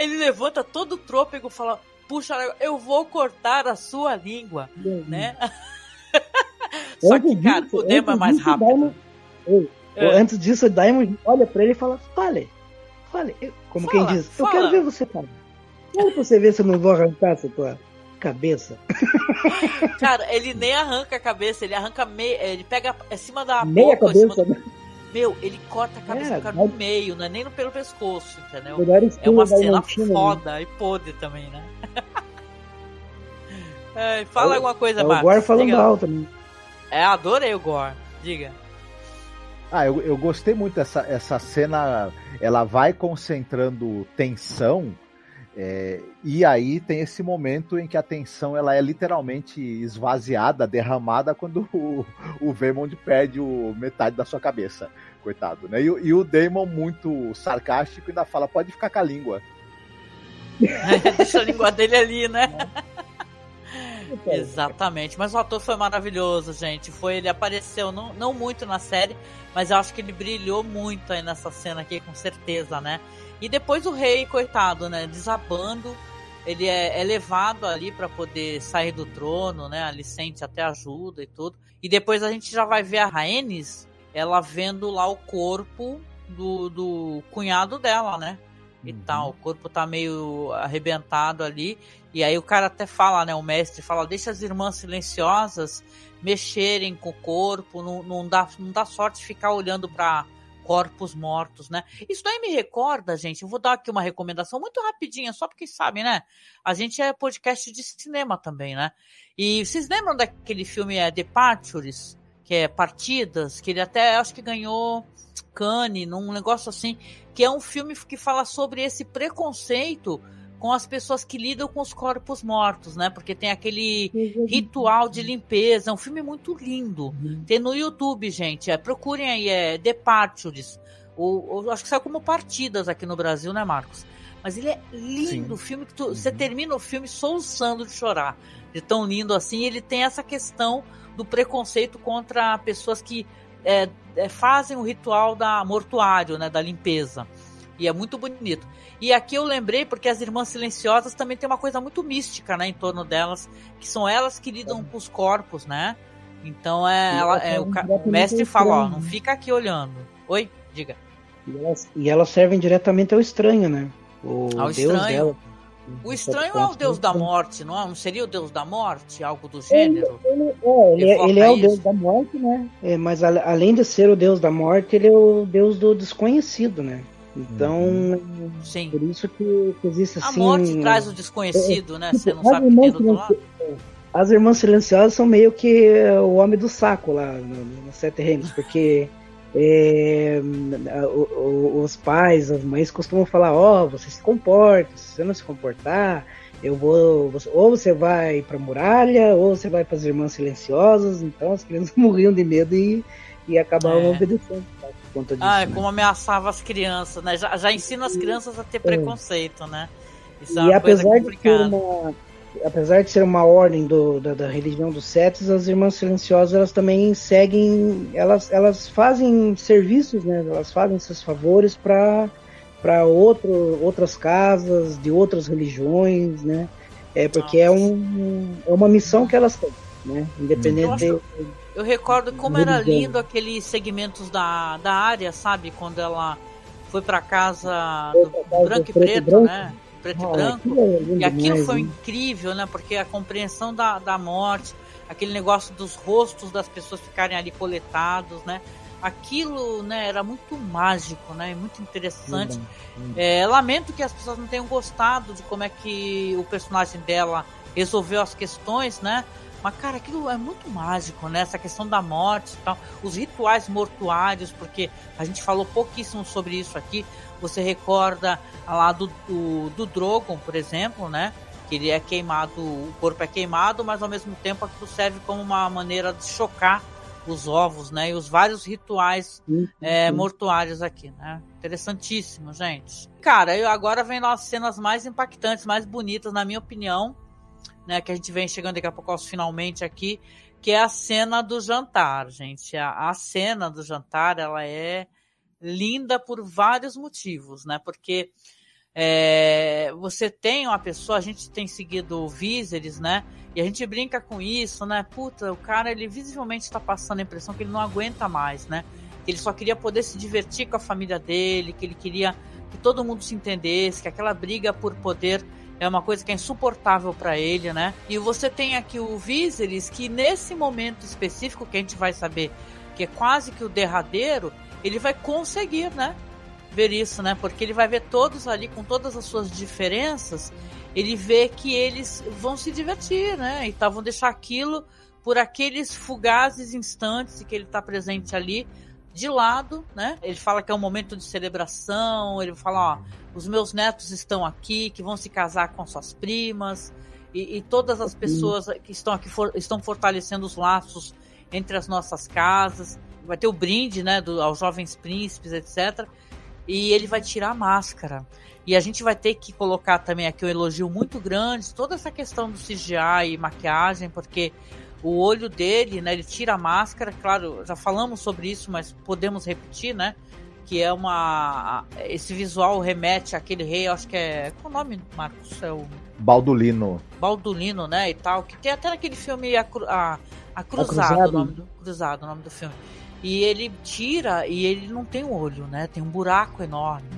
ele levanta todo o trôpego e fala, puxa, eu vou cortar a sua língua, uhum. né? Só que, cara, disso, o Demo é mais rápido. Diamond, é. Antes disso, o Diamond olha pra ele e fala, fale, fale. Como fala, quem diz, eu fala. quero ver você falar. Pra você ver se eu não vou arrancar essa tua cabeça. [laughs] Cara, ele nem arranca a cabeça, ele arranca meio. Ele pega acima da meia boca, cabeça, do... né? Meu, ele corta a cabeça é, do cara no meio, não é nem no pelo pescoço, entendeu? É uma cena né? foda né? e podre também, né? [laughs] é, fala é, alguma coisa, é Marcos. O Gore falando Diga. alto também. É, adorei o Gore. Diga. Ah, eu, eu gostei muito dessa essa cena. Ela vai concentrando tensão é, e aí tem esse momento em que a tensão ela é literalmente esvaziada, derramada quando o, o Veemond perde o, metade da sua cabeça, coitado, né? E, e o Damon muito sarcástico ainda fala, pode ficar com a língua. [laughs] Deixa a língua dele ali, né? Exatamente, mas o ator foi maravilhoso, gente. Foi, ele apareceu não, não muito na série, mas eu acho que ele brilhou muito aí nessa cena aqui, com certeza, né? E depois o rei, coitado, né, desabando, ele é, é levado ali para poder sair do trono, né? Ali sente até ajuda e tudo. E depois a gente já vai ver a Rhaenys, ela vendo lá o corpo do, do cunhado dela, né? E uhum. tal, o corpo tá meio arrebentado ali. E aí o cara até fala, né? O mestre fala: deixa as irmãs silenciosas mexerem com o corpo, não, não, dá, não dá sorte ficar olhando para corpos mortos, né? Isso daí me recorda, gente. Eu vou dar aqui uma recomendação muito rapidinha, só porque sabem, né? A gente é podcast de cinema também, né? E vocês lembram daquele filme é, Departures, que é Partidas, que ele até acho que ganhou Cannes, num negócio assim, que é um filme que fala sobre esse preconceito com as pessoas que lidam com os corpos mortos, né? Porque tem aquele ritual de limpeza. É um filme muito lindo. Uhum. Tem no YouTube, gente. É, procurem aí, é Departures. O, o, acho que saiu como partidas aqui no Brasil, né, Marcos? Mas ele é lindo, o filme que tu, uhum. você termina o filme soluçando de chorar. De tão lindo assim. Ele tem essa questão do preconceito contra pessoas que é, é, fazem o ritual da mortuário, né, da limpeza. E é muito bonito. E aqui eu lembrei porque as irmãs silenciosas também tem uma coisa muito mística, né, em torno delas, que são elas que lidam com os corpos, né? Então é, ela, é o, o mestre fala, ó, não fica aqui olhando. Oi, diga. E elas, e elas servem diretamente ao estranho, né? O ao Deus estranho. Dela. O estranho é o deus da morte, não é? Não seria o deus da morte, algo do gênero? Ele, ele, é, ele, é, ele é o deus da morte, né? É, mas além de ser o deus da morte, ele é o deus do desconhecido, né? Então, uhum. Sim. por isso que, que existe assim. A morte traz o desconhecido, é, né? Tipo, Você não sabe quem é do lado. As irmãs silenciosas são meio que o homem do saco lá nos no Sete Reinos, porque é, o, o, os pais, as mães costumam falar: Ó, oh, você se comporta, você não se comportar, eu vou. Ou você vai pra muralha, ou você vai para as irmãs silenciosas. Então as crianças [laughs] morriam de medo e, e acabavam é. obedecendo conta disso. Ah, é né? como ameaçava as crianças, né? Já, já ensina as crianças a ter é. preconceito, né? Isso é e apesar de ser uma apesar de ser uma ordem do, da, da, religião dos Setes, as Irmãs Silenciosas elas também seguem, elas, elas fazem serviços, né? Elas fazem seus favores para para outras casas de outras religiões, né? É porque é, um, é uma missão que elas têm, né? Independente. Eu, acho, eu recordo como era lindo aqueles segmentos da, da área, sabe? Quando ela foi para casa do branco e preto, preto né? Preto e branco. e aquilo foi incrível, né? Porque a compreensão da, da morte, aquele negócio dos rostos das pessoas ficarem ali coletados, né? Aquilo né, era muito mágico, né, muito interessante. É, lamento que as pessoas não tenham gostado de como é que o personagem dela resolveu as questões, né? Mas, cara, aquilo é muito mágico, né? Essa questão da morte e tal. Os rituais mortuários, porque a gente falou pouquíssimo sobre isso aqui. Você recorda lá do, do, do Drogon, por exemplo, né? Que ele é queimado, o corpo é queimado, mas ao mesmo tempo aquilo serve como uma maneira de chocar os ovos, né? E os vários rituais é, mortuários aqui, né? Interessantíssimo, gente. Cara, eu agora vem as cenas mais impactantes, mais bonitas, na minha opinião, né? Que a gente vem chegando daqui a pouco aos finalmente aqui, que é a cena do jantar, gente. A, a cena do jantar, ela é linda por vários motivos, né? Porque é, você tem uma pessoa, a gente tem seguido o Viserys, né? E a gente brinca com isso, né? Puta, o cara, ele visivelmente está passando a impressão que ele não aguenta mais, né? Que ele só queria poder se divertir com a família dele, que ele queria que todo mundo se entendesse, que aquela briga por poder é uma coisa que é insuportável para ele, né? E você tem aqui o Viserys, que nesse momento específico, que a gente vai saber que é quase que o derradeiro, ele vai conseguir, né? Ver isso, né? Porque ele vai ver todos ali com todas as suas diferenças ele vê que eles vão se divertir, né? E tá, vão deixar aquilo por aqueles fugazes instantes que ele está presente ali de lado, né? Ele fala que é um momento de celebração, ele fala, ó, os meus netos estão aqui, que vão se casar com suas primas, e, e todas as pessoas que estão aqui for, estão fortalecendo os laços entre as nossas casas. Vai ter o brinde, né, do, aos jovens príncipes, etc. E ele vai tirar a máscara. E a gente vai ter que colocar também aqui um elogio muito grande, toda essa questão do CGI e maquiagem, porque o olho dele, né, ele tira a máscara, claro, já falamos sobre isso, mas podemos repetir, né? Que é uma. Esse visual remete àquele rei, acho que é. Qual o nome, Marcos? É o. Baldulino. Baldulino, né? E tal. Que tem até naquele filme A, a, a Cruzado. O nome do, Cruzado, o nome do filme. E ele tira e ele não tem um olho, né? Tem um buraco enorme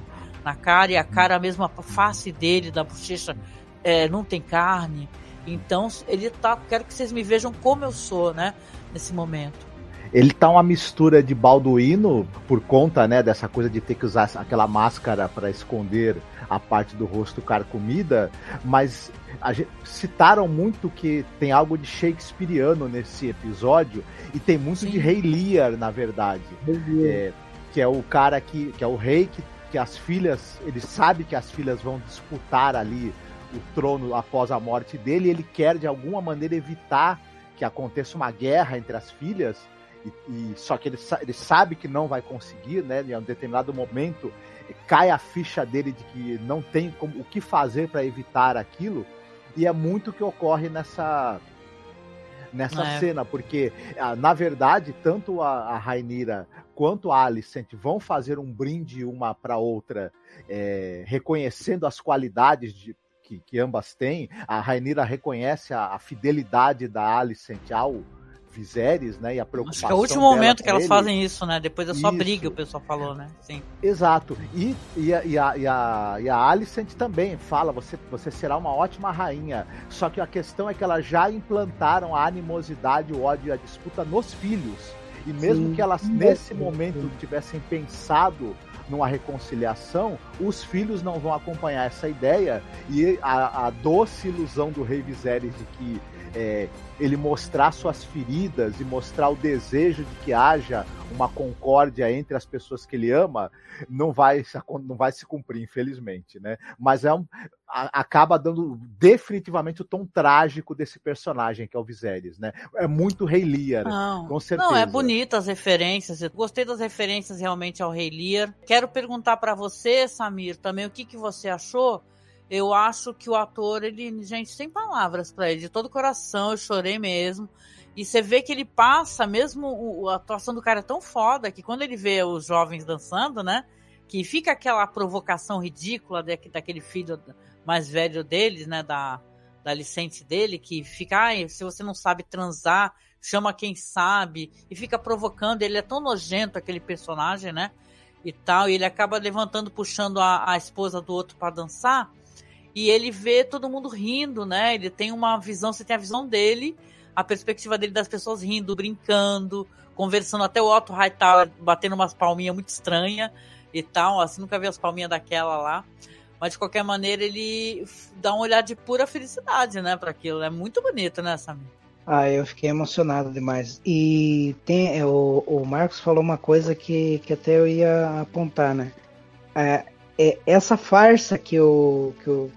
na cara e a cara, a mesma face dele, da bochecha, é, não tem carne. Então ele tá. Quero que vocês me vejam como eu sou, né? Nesse momento. Ele tá uma mistura de Balduino, por conta, né, dessa coisa de ter que usar aquela máscara para esconder a parte do rosto carcomida, mas gente, citaram muito que tem algo de Shakespeareano nesse episódio e tem muito Sim. de Rei Lear, na verdade. É, que é o cara que, que é o rei que que as filhas, ele sabe que as filhas vão disputar ali o trono após a morte dele, e ele quer de alguma maneira evitar que aconteça uma guerra entre as filhas, e, e só que ele, ele sabe que não vai conseguir, né? Em um determinado momento cai a ficha dele de que não tem como, o que fazer para evitar aquilo, e é muito o que ocorre nessa nessa é. cena, porque ah, na verdade tanto a, a Rainira quanto a Alicent vão fazer um brinde uma para outra, é, reconhecendo as qualidades de, que, que, ambas têm. A Rainira reconhece a, a fidelidade da Alicent ao Viserys, né? E a preocupação. Acho que é o último momento que elas ele. fazem isso, né? Depois é só isso. briga, o pessoal falou, né? Sim. Exato. E, e, a, e, a, e, a, e a Alicent também fala: você, você será uma ótima rainha. Só que a questão é que elas já implantaram a animosidade, o ódio e a disputa nos filhos. E mesmo Sim. que elas, nesse momento, tivessem pensado numa reconciliação, os filhos não vão acompanhar essa ideia e a, a doce ilusão do rei Viserys de que é, ele mostrar suas feridas e mostrar o desejo de que haja uma concórdia entre as pessoas que ele ama, não vai, não vai se cumprir, infelizmente, né? Mas é um, a, acaba dando definitivamente o tom trágico desse personagem, que é o Viserys, né? É muito Rei Lear, não, com certeza. Não, é bonita as referências, eu gostei das referências realmente ao Rei Lear. Quero perguntar para você, Samir, também o que, que você achou Eu acho que o ator, ele, gente, sem palavras para ele, de todo coração, eu chorei mesmo. E você vê que ele passa, mesmo a atuação do cara é tão foda que quando ele vê os jovens dançando, né? Que fica aquela provocação ridícula daquele filho mais velho deles, né? Da, da licente dele, que fica, ah, se você não sabe transar, chama quem sabe, e fica provocando. Ele é tão nojento, aquele personagem, né? E tal, e ele acaba levantando, puxando a, a esposa do outro para dançar e ele vê todo mundo rindo, né? Ele tem uma visão, você tem a visão dele, a perspectiva dele das pessoas rindo, brincando, conversando, até o Otto Hightower batendo umas palminhas muito estranhas e tal, assim, nunca vi as palminhas daquela lá. Mas de qualquer maneira, ele dá um olhar de pura felicidade, né, para aquilo. É muito bonito, né, Samir? Ah, eu fiquei emocionado demais. E tem é, o, o Marcos falou uma coisa que, que até eu ia apontar, né? É, é, essa farsa que o, que o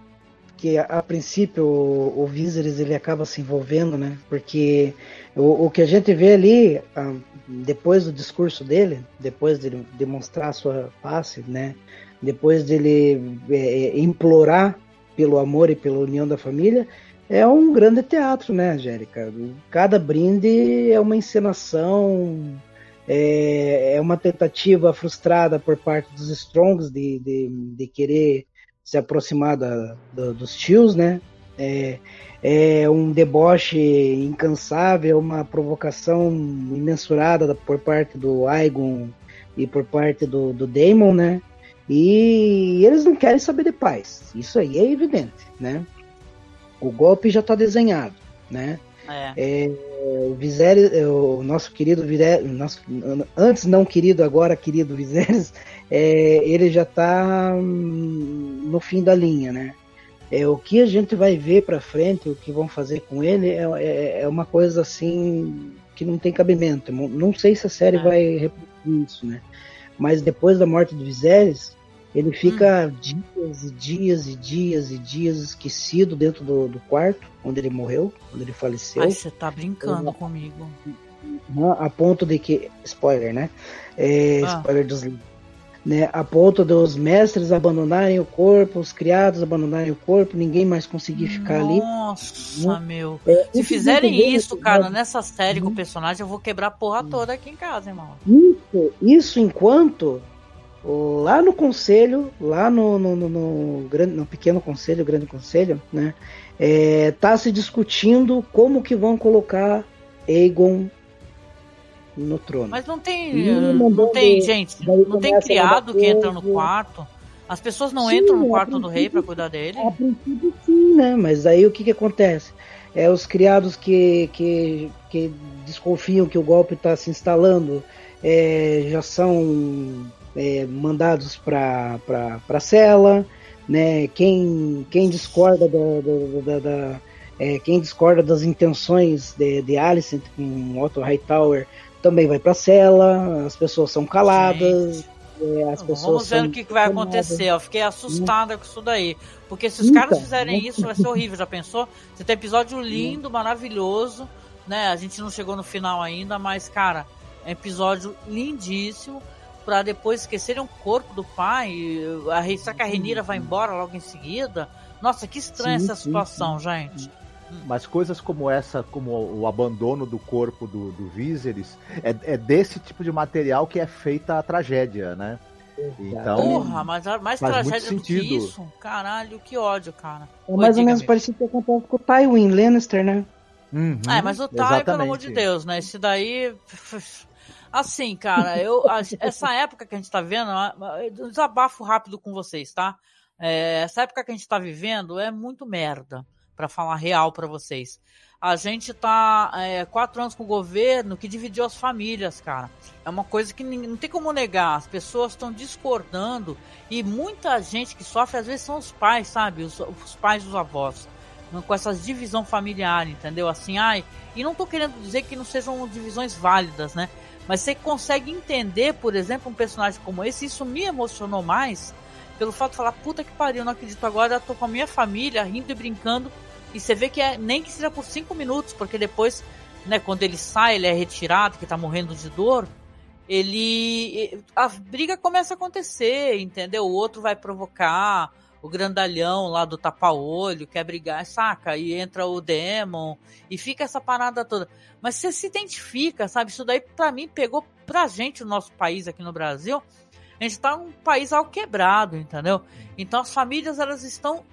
que a, princípio o, o Viserys ele acaba se envolvendo, né? Porque o, o que a gente vê ali ah, depois do discurso dele, depois de demonstrar a sua face, né? Depois dele é, é, implorar pelo amor e pela união da família, é um grande teatro, né, Angélica? Cada brinde é uma encenação, é, é uma tentativa frustrada por parte dos Strongs de, de, de querer se aproximar da, da, dos tios, né? É, é um deboche incansável, uma provocação imensurada por parte do Aegon e por parte do, do Daemon, né? E eles não querem saber de paz. Isso aí é evidente, né? O golpe já está desenhado, né? É. É, o Viserys, é, o nosso querido Viserys, nosso, antes não querido, agora querido Viserys, é, ele já está hum, no fim da linha, né? É, o que a gente vai ver para frente, o que vão fazer com ele, é, é, é, uma coisa assim que não tem cabimento. Não sei se a série é. vai repetir isso, né? Mas depois da morte do Viserys, ele fica hum. dias e dias e dias e dias esquecido dentro do, do quarto onde ele morreu, onde ele faleceu. Ai, você tá brincando comigo. A ponto de que. Spoiler, né? É, ah. Spoiler dos livros né, a ponto dos mestres abandonarem o corpo, os criados abandonarem o corpo, ninguém mais conseguir ficar Nossa, ali. Nossa, né? meu. É, Se fizerem isso, cara, nessa série com o uhum. personagem, eu vou quebrar a porra uhum. toda aqui em casa, irmão. Isso, isso enquanto lá no conselho, lá no, no, no, no, grande, no pequeno conselho, grande conselho, né, é, tá se discutindo como que vão colocar Aegon no trono. Mas não tem, não tem gente, não tem criado que entra no quarto. As pessoas não sim, entram no quarto do rei para cuidar dele? A princípio sim, né? Mas aí o que que acontece? É os criados que, que, que desconfiam que o golpe está se instalando é, já são é, mandados para a cela, né? Quem, quem discorda da, da, da, da é, quem discorda das intenções de, de Alicent com Otto Hightower também vai para a cela, as pessoas são caladas. É, as pessoas Vamos ver o que, que vai acontecer. Eu fiquei assustada com isso daí. Porque se os Eita, caras fizerem isso, vai ser horrível. Já pensou? Você tem episódio lindo, maravilhoso. Né? A gente não chegou no final ainda, mas, cara, é episódio lindíssimo. Pra depois esquecerem o corpo do pai. A, será que a Renira vai embora logo em seguida? Nossa, que estranha sim, essa situação, sim. gente. Mas coisas como essa, como o abandono do corpo do, do Viserys, é, é desse tipo de material que é feita a tragédia, né? Então, Porra, mas mais tragédia do que isso? Caralho, que ódio, cara. É mais ou menos parecido com o que acontece com o Tywin Lannister, né? Uhum, é, mas o Tywin, pelo amor de Deus, né? Esse daí... Assim, cara, eu essa época que a gente tá vendo, desabafo rápido com vocês, tá? É, essa época que a gente tá vivendo é muito merda para falar real para vocês. A gente tá é, quatro anos com o governo que dividiu as famílias, cara. É uma coisa que não tem como negar. As pessoas estão discordando e muita gente que sofre às vezes são os pais, sabe? Os, os pais dos avós. Com essa divisão familiar, entendeu? Assim, ai. E não tô querendo dizer que não sejam divisões válidas, né? Mas você consegue entender, por exemplo, um personagem como esse. Isso me emocionou mais pelo fato de falar: puta que pariu, não acredito agora. Tô com a minha família rindo e brincando e você vê que é nem que seja por cinco minutos, porque depois, né, quando ele sai, ele é retirado, que tá morrendo de dor, ele. A briga começa a acontecer, entendeu? O outro vai provocar, o grandalhão lá do tapa-olho quer brigar, saca? E entra o Demon e fica essa parada toda. Mas você se identifica, sabe? Isso daí pra mim pegou pra gente, o nosso país aqui no Brasil. A gente tá um país ao quebrado, entendeu? Então as famílias elas estão,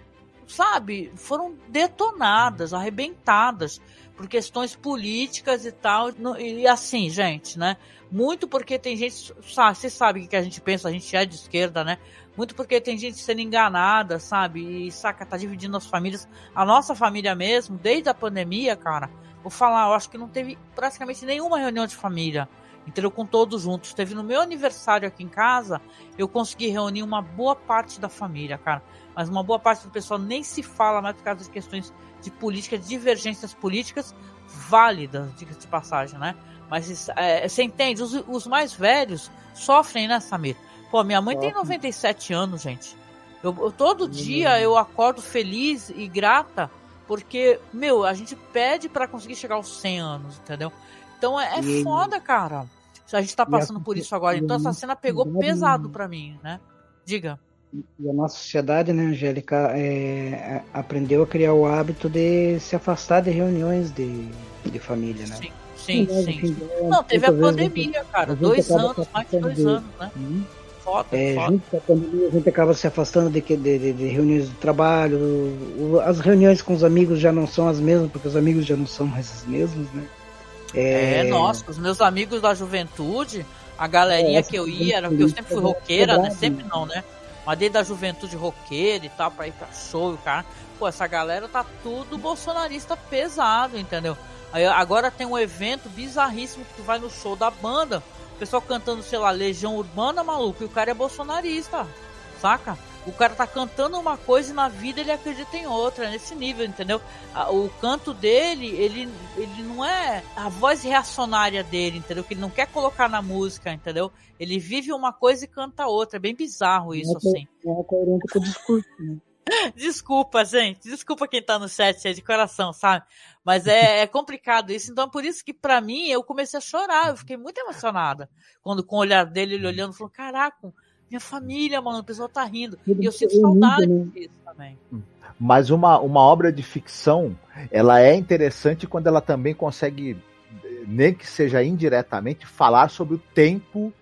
sabe, foram detonadas, arrebentadas por questões políticas e tal. E assim, gente, né? Muito porque tem gente, sabe, você sabe que a gente pensa, a gente é de esquerda, né? Muito porque tem gente sendo enganada, sabe? E saca, tá dividindo as famílias. A nossa família mesmo, desde a pandemia, cara, vou falar, eu acho que não teve praticamente nenhuma reunião de família, entendeu? Com todos juntos. Teve no meu aniversário aqui em casa, eu consegui reunir uma boa parte da família, cara. Mas uma boa parte do pessoal nem se fala mais por causa de questões de política, de divergências políticas válidas, diga de passagem, né? Mas é, você entende? Os, os mais velhos sofrem, né, Samir? Pô, minha mãe tem 97 anos, gente. Eu, eu todo dia eu acordo feliz e grata porque, meu, a gente pede para conseguir chegar aos 100 anos, entendeu? Então é, é foda, cara. A gente tá passando por isso agora. Então essa cena pegou pesado para mim, né? Diga. E a nossa sociedade, né, Angélica, é, aprendeu a criar o hábito de se afastar de reuniões de, de família, né? Sim, sim, sim. Não, teve a pandemia, cara. Dois anos, mais de dois anos, né? Hum. Foda, é, foda. Junto com a pandemia, a gente acaba se afastando de, de, de, reuniões de trabalho. As reuniões com os amigos já não são as mesmas, porque os amigos já não são mais os mesmos, né? É, é nossa, os meus amigos da juventude, a galerinha é, que eu ia, era que eu sempre fui roqueira, né? Sempre não, né? Mas desde a juventude roqueira e tal, pra ir pra show, cara. Pô, essa galera tá tudo bolsonarista pesado, entendeu? Aí, agora tem um evento bizarríssimo que tu vai no show da banda pessoal cantando, sei lá, Legião Urbana, maluco, e o cara é bolsonarista, saca? O cara tá cantando uma coisa e na vida ele acredita em outra, nesse nível, entendeu? O canto dele, ele, ele não é a voz reacionária dele, entendeu? Que ele não quer colocar na música, entendeu? Ele vive uma coisa e canta outra. É bem bizarro isso, é, assim. É coerente com o discurso, né? [laughs] Desculpa, gente. Desculpa quem tá no chat aí de coração, sabe? Mas é, é complicado isso. Então, por isso que para mim, eu comecei a chorar. Eu fiquei muito emocionada. Quando com o olhar dele, ele olhando, falou: Caraca, minha família, mano, o pessoal tá rindo. E eu sinto saudade disso também. Mas uma, uma obra de ficção, ela é interessante quando ela também consegue, nem que seja indiretamente, falar sobre o tempo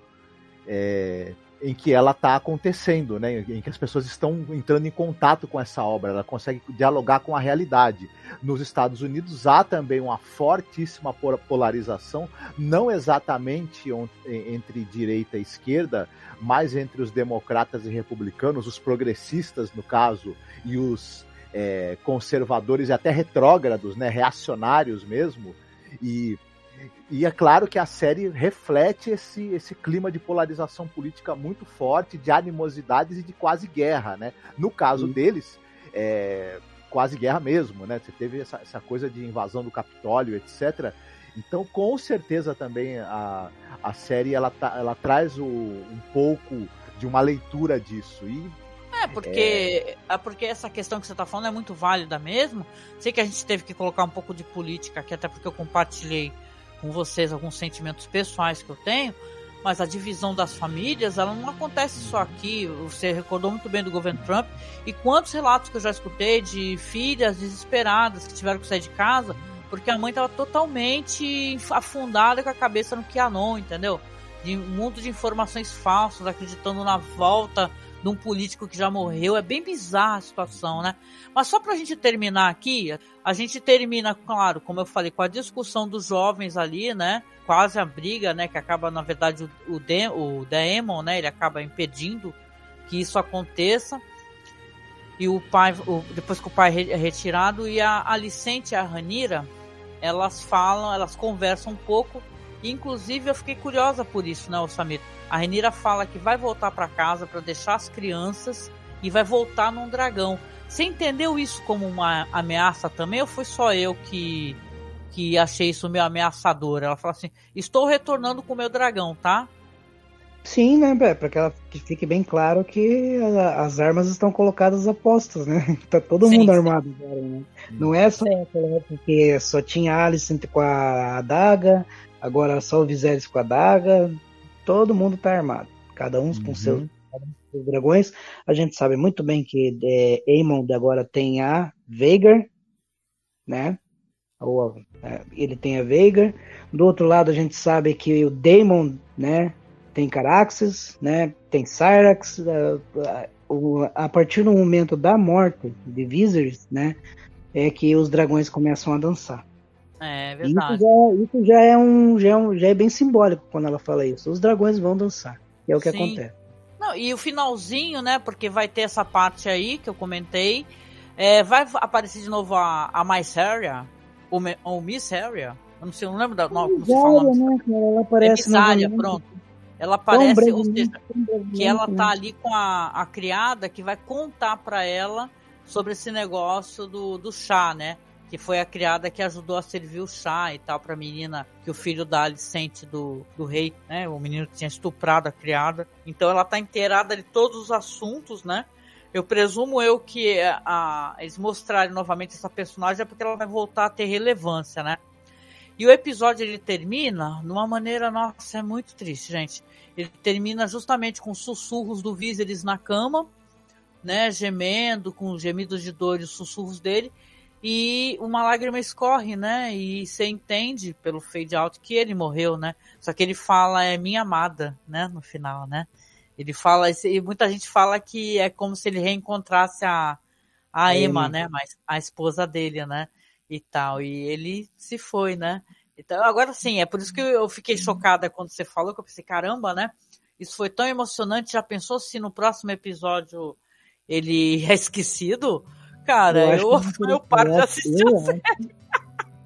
é, em que ela está acontecendo, né? em que as pessoas estão entrando em contato com essa obra, ela consegue dialogar com a realidade. Nos Estados Unidos há também uma fortíssima polarização, não exatamente entre direita e esquerda, mas entre os democratas e republicanos, os progressistas, no caso, e os é, conservadores e até retrógrados, né? reacionários mesmo. E e é claro que a série reflete esse, esse clima de polarização política muito forte, de animosidades e de quase guerra, né? No caso Sim. deles, é, quase guerra mesmo, né? Você teve essa, essa coisa de invasão do Capitólio, etc. Então, com certeza também a, a série ela, tá, ela traz o, um pouco de uma leitura disso. E é, porque, é... porque essa questão que você está falando é muito válida mesmo. Sei que a gente teve que colocar um pouco de política aqui, até porque eu compartilhei com vocês alguns sentimentos pessoais que eu tenho, mas a divisão das famílias, ela não acontece só aqui. Você recordou muito bem do governo Trump e quantos relatos que eu já escutei de filhas desesperadas que tiveram que sair de casa porque a mãe estava totalmente afundada com a cabeça no QAnon, entendeu? De um mundo de informações falsas, acreditando na volta de um político que já morreu. É bem bizarra a situação, né? Mas só pra gente terminar aqui, a gente termina, claro, como eu falei, com a discussão dos jovens ali, né? Quase a briga, né? Que acaba, na verdade, o, De o Demon, né? Ele acaba impedindo que isso aconteça. E o pai, o, depois que o pai é retirado, e a Alicente e a Ranira, elas falam, elas conversam um pouco. E, inclusive, eu fiquei curiosa por isso, né, Samir? A Renira fala que vai voltar para casa para deixar as crianças e vai voltar num dragão. Você entendeu isso como uma ameaça também ou foi só eu que que achei isso meio ameaçador? Ela fala assim: "Estou retornando com o meu dragão, tá?" Sim, né, para que ela que fique bem claro que a, as armas estão colocadas a postos, né? [laughs] Tá todo sim, mundo sim. armado agora, né? Não é só aquela época que só tinha Alice com a adaga, agora só o Viserys com a adaga. Todo mundo tá armado, cada um uhum. com seu dos dragões. A gente sabe muito bem que é, Aemond agora tem a Veigar, né? Ou, é, ele tem a Veigar. Do outro lado, a gente sabe que o Daemon, né? Tem Caraxes, né? Tem Cyrax. A, a, a partir do momento da morte de Viserys, né? É que os dragões começam a dançar. É verdade. Isso já, isso já, é um, já, é um, já é bem simbólico quando ela fala isso. Os dragões vão dançar. Que é o que Sim. acontece. Não, e o finalzinho, né? Porque vai ter essa parte aí que eu comentei. É, vai aparecer de novo a, a Miss ou, ou Miss. Eu não sei, eu não lembro da nome, como se fala. Né, ela aparece pronto. Ela aparece, ou seja, que ela tá ali com a, a criada que vai contar para ela sobre esse negócio do, do chá, né? Que foi a criada que ajudou a servir o chá e tal pra menina que o filho da Alicente do, do rei, né? O menino tinha estuprado a criada. Então ela tá inteirada de todos os assuntos, né? Eu presumo eu que a, a, eles mostrarem novamente essa personagem é porque ela vai voltar a ter relevância, né? E o episódio ele termina de uma maneira, nossa, é muito triste, gente. Ele termina justamente com sussurros do Viserys na cama, né, gemendo, com gemidos de dor e os sussurros dele, e uma lágrima escorre, né? E você entende pelo fade out que ele morreu, né? Só que ele fala é minha amada, né? No final, né? Ele fala e muita gente fala que é como se ele reencontrasse a a Emma, né? Mas a esposa dele, né? E tal. E ele se foi, né? Então agora sim, é por isso que eu fiquei chocada quando você falou que eu pensei caramba, né? Isso foi tão emocionante. Já pensou se no próximo episódio ele [laughs] é esquecido? Cara. Eu, eu, [laughs] eu paro de assistir eu acho,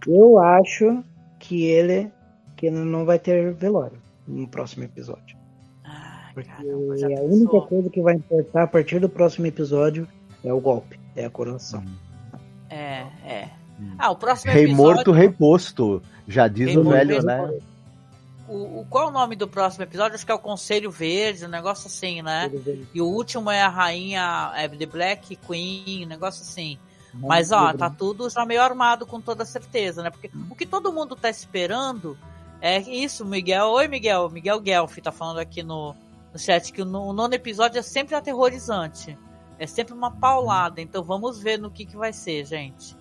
eu acho que ele que não vai ter velório no próximo episódio. Ah, Porque caramba, a única coisa que vai importar a partir do próximo episódio é o golpe, é a coroação. Hum. É, é. Ah, o próximo rei episódio... morto, rei posto. Já diz rei o velho, né? O, o, qual é o nome do próximo episódio? Acho que é o Conselho Verde, um negócio assim, né? E o último é a Rainha é The Black Queen, um negócio assim. Mas ó, tá tudo já meio armado com toda certeza, né? Porque o que todo mundo tá esperando é isso, Miguel. Oi, Miguel. Miguel Guelph tá falando aqui no, no chat que o, o nono episódio é sempre aterrorizante. É sempre uma paulada. Então vamos ver no que, que vai ser, gente.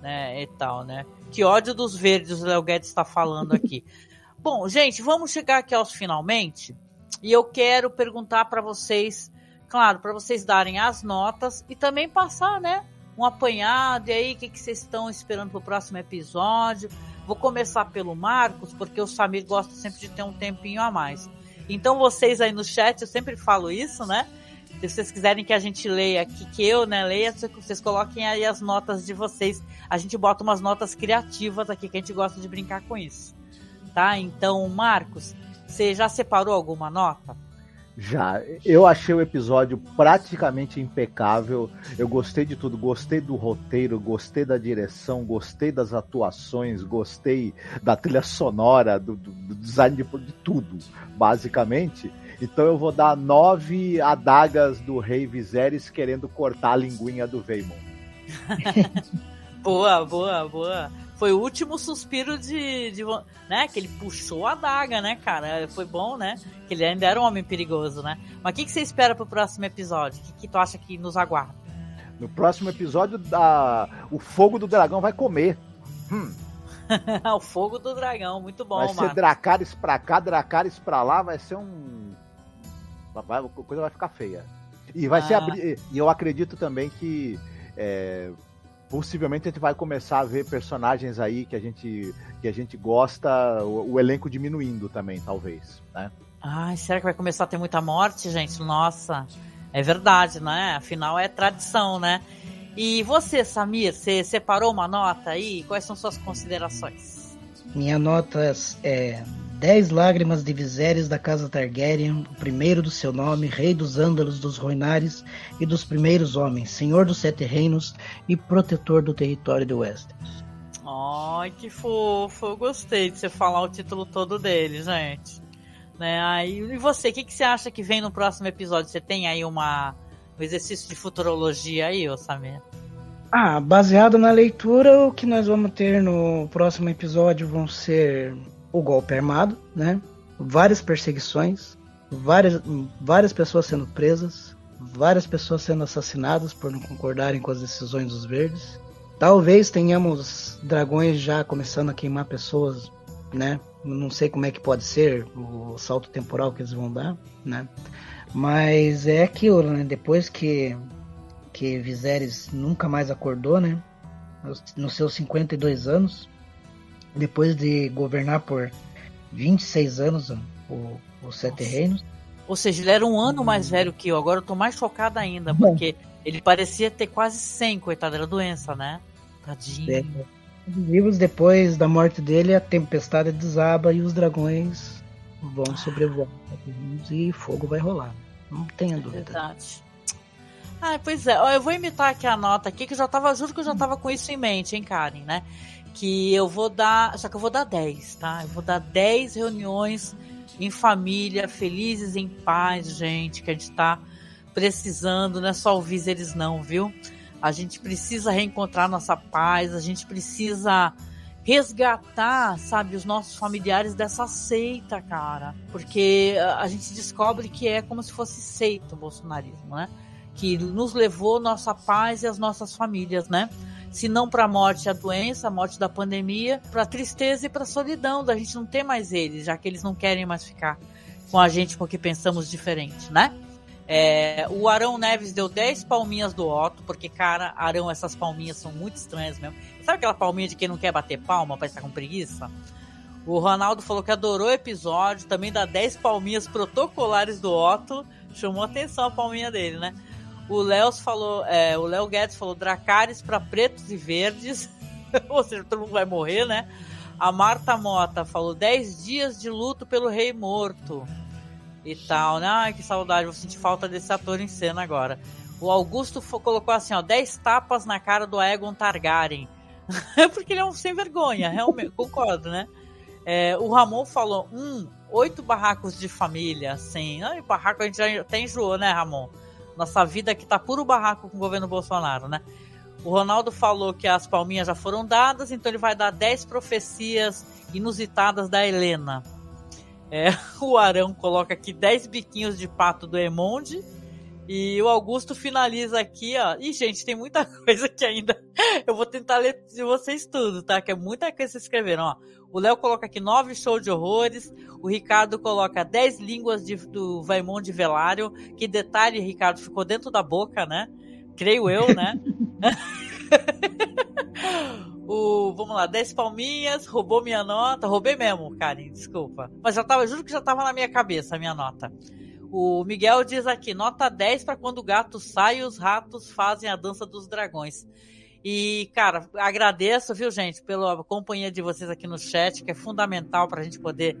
Né? E tal, né? Que ódio dos verdes o Léo Guedes está falando aqui. [laughs] Bom, gente, vamos chegar aqui aos finalmente. E eu quero perguntar para vocês, claro, para vocês darem as notas e também passar, né? Um apanhado. E aí, o que, que vocês estão esperando para o próximo episódio? Vou começar pelo Marcos, porque o Samir gosta sempre de ter um tempinho a mais. Então, vocês aí no chat, eu sempre falo isso, né? Se vocês quiserem que a gente leia aqui, que eu, né, leia, vocês coloquem aí as notas de vocês. A gente bota umas notas criativas aqui, que a gente gosta de brincar com isso tá? Então, Marcos, você já separou alguma nota? Já. Eu achei o episódio praticamente impecável. Eu gostei de tudo. Gostei do roteiro, gostei da direção, gostei das atuações, gostei da trilha sonora, do, do, do design de, de, tudo, basicamente. Então eu vou dar nove adagas do Rei Viserys querendo cortar a linguinha do Veimon. [laughs] boa, boa, boa foi o último suspiro de, de, né, que ele puxou a daga, né, cara? Foi bom, né? Que ele ainda era um homem perigoso, né? Mas o que, que você espera pro próximo episódio? O que, que tu acha que nos aguarda? No próximo episódio, da... o fogo do dragão vai comer. Hum. [laughs] o fogo do dragão, muito bom, Vai ser Dracarys pra cá, Dracarys pra lá, vai ser um. A coisa vai ficar feia. E vai ah. ser abrir. E eu acredito também que é, possivelmente a gente vai começar a ver personagens aí que a gente, que a gente gosta, o, o elenco diminuindo também, talvez, né? Ai, será que vai começar a ter muita morte, gente? Nossa, é verdade, né? Afinal é tradição, né? E você, Samir, você separou uma nota aí? Quais são suas considerações? Minha nota é 10 lágrimas de Viserys da casa Targaryen, o primeiro do seu nome, rei dos Ândalos, dos Roinares e dos primeiros homens, senhor dos sete reinos e protetor do território de Westeros. Ai, que fofo, eu gostei de você falar o título todo dele, gente. Né? Aí, e você, o que, que você acha que vem no próximo episódio? Você tem aí uma, um exercício de futurologia aí, ô Samir? Ah, baseado na leitura, o que nós vamos ter no próximo episódio vão ser o golpe armado, né? Várias perseguições, várias, várias pessoas sendo presas, várias pessoas sendo assassinadas por não concordarem com as decisões dos verdes. Talvez tenhamos dragões já começando a queimar pessoas, né? Não sei como é que pode ser o salto temporal que eles vão dar, né? Mas é aquilo, né? Depois que que Viserys nunca mais acordou, né? Nos seus 52 anos, depois de governar por 26 anos o, os Sete Nossa. Reinos. Ou seja, ele era um ano mais velho que eu. Agora eu tô mais chocada ainda, porque ele parecia ter quase 100, coitada da doença, né? Tadinho. É. Vivos depois da morte dele, a tempestade desaba e os dragões vão sobrevoar e fogo vai rolar. Não tenha dúvida. Verdade. Ah, pois é. Eu vou imitar aqui a nota aqui, que eu já tava, juro que eu já tava com isso em mente, hein, Karen, né? Que eu vou dar, só que eu vou dar 10, tá? Eu vou dar 10 reuniões em família, felizes, em paz, gente, que a gente tá precisando, não é só ouvir eles não, viu? A gente precisa reencontrar nossa paz, a gente precisa resgatar, sabe, os nossos familiares dessa seita, cara. Porque a gente descobre que é como se fosse seita o bolsonarismo, né? Que nos levou nossa paz e as nossas famílias, né? Se não para a morte, a doença, a morte da pandemia, para a tristeza e para a solidão, da gente não ter mais eles, já que eles não querem mais ficar com a gente porque pensamos diferente, né? É, o Arão Neves deu 10 palminhas do Otto, porque, cara, Arão, essas palminhas são muito estranhas mesmo. Sabe aquela palminha de quem não quer bater palma pra estar com preguiça? O Ronaldo falou que adorou o episódio, também dá 10 palminhas protocolares do Otto. Chamou atenção a palminha dele, né? O Léo falou, é, o Léo Guedes falou Dracares para pretos e verdes. [laughs] Ou seja, todo mundo vai morrer, né? A Marta Mota falou 10 dias de luto pelo rei morto e tal, né? Ai, que saudade, vou sentir falta desse ator em cena agora. O Augusto colocou assim, ó, 10 tapas na cara do Aegon Targaryen. [laughs] Porque ele é um sem vergonha, realmente, concordo, né? É, o Ramon falou, um, oito barracos de família, assim. Ai, barraco a gente já até enjoou, né, Ramon? Nossa vida aqui tá puro barraco com o governo Bolsonaro, né? O Ronaldo falou que as palminhas já foram dadas, então ele vai dar 10 profecias inusitadas da Helena. É, [laughs] o Arão coloca aqui 10 biquinhos de pato do Emonde. E o Augusto finaliza aqui, ó. E, gente, tem muita [laughs] coisa que ainda. Eu vou tentar ler de vocês tudo, tá? Que é muita coisa que vocês escreveram, ó. O Léo coloca aqui nove shows de horrores. O Ricardo coloca 10 línguas de, do Vaimon de Velário. Que detalhe, Ricardo, ficou dentro da boca, né? Creio eu, né? [laughs] [laughs] O, vamos lá, 10 palminhas, roubou minha nota. Roubei mesmo, Karen, desculpa. Mas já tava, juro que já tava na minha cabeça a minha nota. O Miguel diz aqui, nota 10 para quando o gato sai e os ratos fazem a dança dos dragões. E, cara, agradeço, viu, gente, pela companhia de vocês aqui no chat, que é fundamental para a gente poder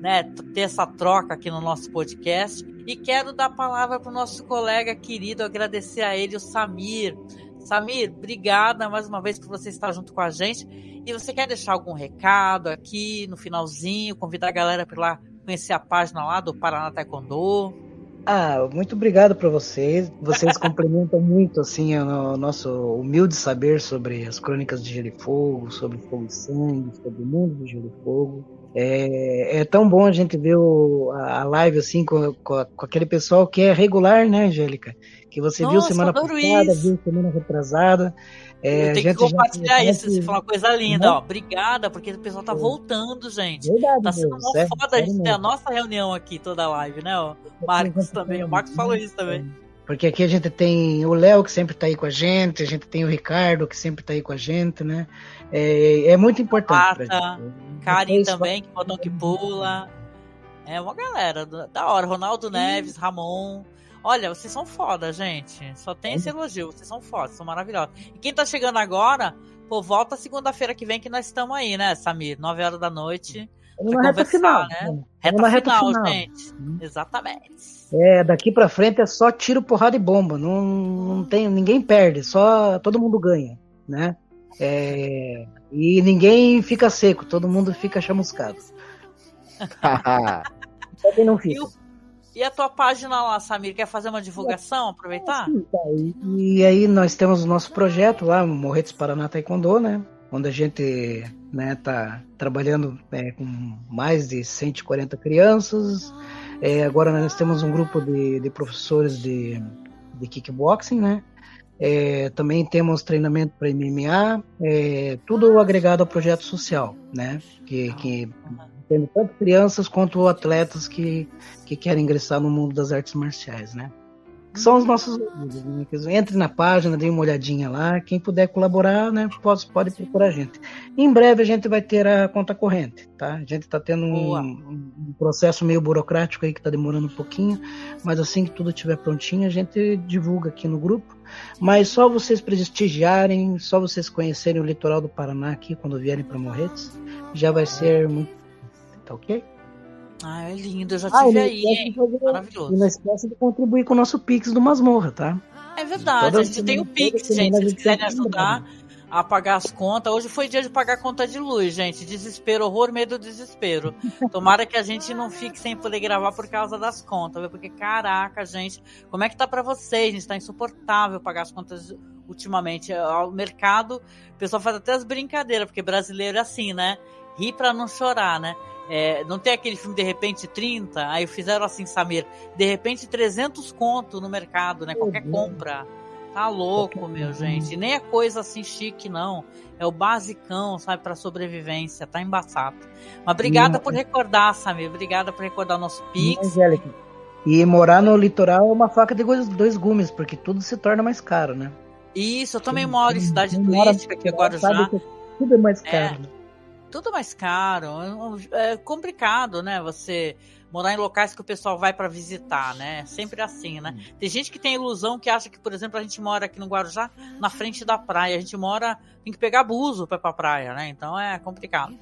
né, ter essa troca aqui no nosso podcast. E quero dar a palavra para o nosso colega querido, agradecer a ele, o Samir. Samir, obrigada mais uma vez por você estar junto com a gente. E você quer deixar algum recado aqui no finalzinho, convidar a galera para ir lá conhecer a página lá do Paraná Taekwondo? Ah, muito obrigado para vocês. Vocês [laughs] complementam muito assim o nosso humilde saber sobre as crônicas de Gelo e Fogo, sobre Fogo e Sangue, sobre o mundo do Gelo e Fogo. É, é tão bom a gente ver o, a live assim com, com, com, aquele pessoal que é regular, né, Angélica? Que você Nossa, viu semana passada, isso. viu semana retrasada. É, tem que compartilhar isso, isso foi uma coisa linda, ó. Obrigada, porque o pessoal tá voltando, gente. Verdade, tá sendo uma foda a gente ter a nossa reunião aqui, toda a live, né, ó. Marcos também, o Marcos falou isso também. Porque aqui a gente tem o Léo, que sempre tá aí com a gente, a gente tem o Ricardo, que sempre tá aí com a gente, né? É, é muito importante. Pata, Karim também, que botão que [laughs] pula. É uma galera da hora. Ronaldo Neves, Ramon. Olha, vocês são foda, gente. Só tem esse elogio. Vocês são foda, são maravilhosos. E quem tá chegando agora, pô, volta segunda-feira que vem que nós estamos aí, né, Samir? 9 horas da noite. Uma reta final, né? Reta, reta final, final, gente. Hum. Exatamente. É, daqui pra frente é só tiro, porrada e bomba. Não, não tem, ninguém perde, só todo mundo ganha, né? É, e ninguém fica seco, todo mundo fica chamuscado. [laughs] Só quem não fica. E, a tua página lá, Samir, quer fazer uma divulgação, aproveitar? Sim, tá. e, e, aí nós temos o nosso projeto lá, Morretes Paraná Taekwondo, né? onde a gente né, tá trabalhando é, com mais de 140 crianças. É, agora nós temos um grupo de, de professores de, de kickboxing, né? É, também temos treinamento para MMA, é, tudo agregado ao projeto social, né? Que, que tem tanto crianças quanto atletas que, que querem ingressar no mundo das artes marciais, né? Que são os nossos amigos, né? Entre na página, dê uma olhadinha lá. Quem puder colaborar, né, pode, pode procurar a gente. Em breve a gente vai ter a conta corrente, tá? A gente está tendo um, um, processo meio burocrático aí que está demorando um pouquinho, mas assim que tudo estiver prontinho, a gente divulga aqui no grupo. Mas só vocês prestigiarem, só vocês conhecerem o litoral do Paraná aqui quando vierem para Morretes, já vai ser muito tá ok? Ah, é lindo, eu já ah, tive aí, hein? Maravilhoso. E não esquece de contribuir com o nosso Pix do Masmorra, tá? É verdade, a gente tem o Pix, gente. Se vocês quiserem ajudar a pagar as contas. Hoje foi dia de pagar a conta de luz, gente. Desespero, horror, medo, desespero. Tomara que a gente não fique sem poder gravar por causa das contas, viu? Porque, caraca, gente, como é que tá para vocês? Gente, tá insuportável pagar as contas ultimamente. O mercado, o pessoal faz até as brincadeiras, porque brasileiro é assim, né? Ri pra não chorar, né? É, não tem aquele filme De Repente 30? Aí fizeram assim, Samir, De Repente 300 conto no mercado, né? Qualquer uhum. compra. Tá louco, meu gente. Nem é coisa assim chique, não. É o basicão, sabe, para sobrevivência. Tá embaçado. Mas obrigada por recordar, Samir. Obrigada por recordar o nosso Pix. Angélica. E morar no litoral é uma faca de dois gumes, porque tudo se torna mais caro, né? Isso, eu também moro em cidade turística aqui agora já. Tudo é mais caro. É tudo mais caro. É complicado, né? Você morar em locais que o pessoal vai para visitar, né? Sempre assim, né? Tem gente que tem ilusão que acha que, por exemplo, a gente mora aqui no Guarujá, na frente da praia. A gente mora, tem que pegar buzo para ir pra praia, né? Então é complicado.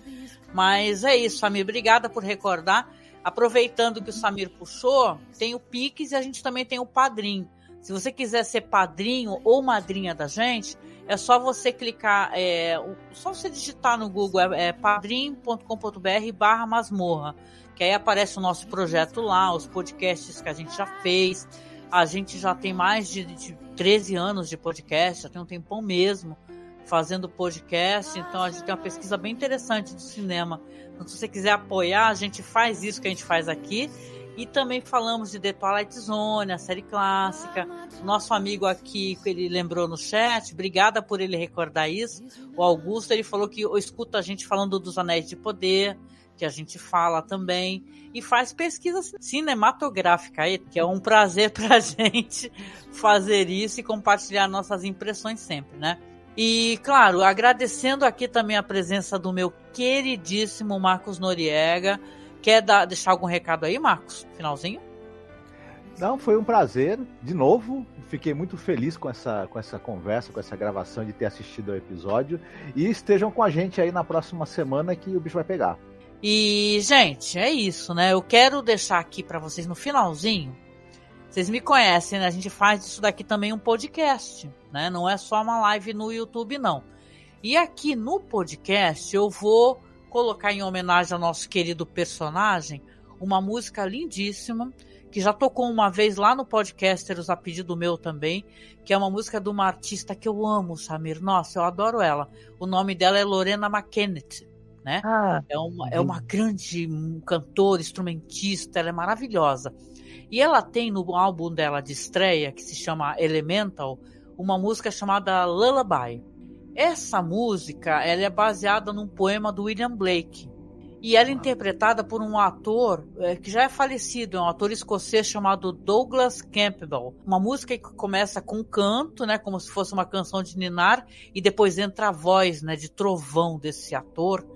Mas é isso, Samir. Obrigada por recordar. Aproveitando que o Samir puxou, tem o Pix e a gente também tem o Padrim. Se você quiser ser padrinho ou madrinha da gente, é só você clicar, é, só você digitar no Google é, é padrim.com.br barra masmorra, que aí aparece o nosso projeto lá, os podcasts que a gente já fez. A gente já tem mais de, de 13 anos de podcast, já tem um tempão mesmo fazendo podcast, então a gente tem uma pesquisa bem interessante de cinema. Então, se você quiser apoiar, a gente faz isso que a gente faz aqui e também falamos de The Twilight Zone, a série clássica. Nosso amigo aqui, que ele lembrou no chat, obrigada por ele recordar isso. O Augusto, ele falou que escuta a gente falando dos Anéis de Poder, que a gente fala também. E faz pesquisa cinematográfica aí, que é um prazer [laughs] pra gente fazer isso e compartilhar nossas impressões sempre, né? E, claro, agradecendo aqui também a presença do meu queridíssimo Marcos Noriega, Quer dar, deixar algum recado aí, Marcos? Finalzinho? Não, foi um prazer, de novo. Fiquei muito feliz com essa, com essa conversa, com essa gravação, de ter assistido ao episódio. E estejam com a gente aí na próxima semana que o bicho vai pegar. E, gente, é isso, né? Eu quero deixar aqui para vocês no finalzinho. Vocês me conhecem, né? A gente faz isso daqui também um podcast, né? Não é só uma live no YouTube, não. E aqui no podcast eu vou colocar em homenagem ao nosso querido personagem uma música lindíssima que já tocou uma vez lá no Podcasters a pedido meu também, que é uma música de uma artista que eu amo, Samir. Nossa, eu adoro ela. O nome dela é Lorena McKennett, né? Ah, é, uma, é uma grande cantora, instrumentista, ela é maravilhosa. E ela tem no álbum dela de estreia, que se chama Elemental, uma música chamada Lullaby. Essa música ela é baseada num poema do William Blake. E ela é interpretada por um ator é, que já é falecido, é um ator escocês chamado Douglas Campbell. Uma música que começa com canto, né, como se fosse uma canção de ninar, e depois entra a voz, né, de trovão desse ator,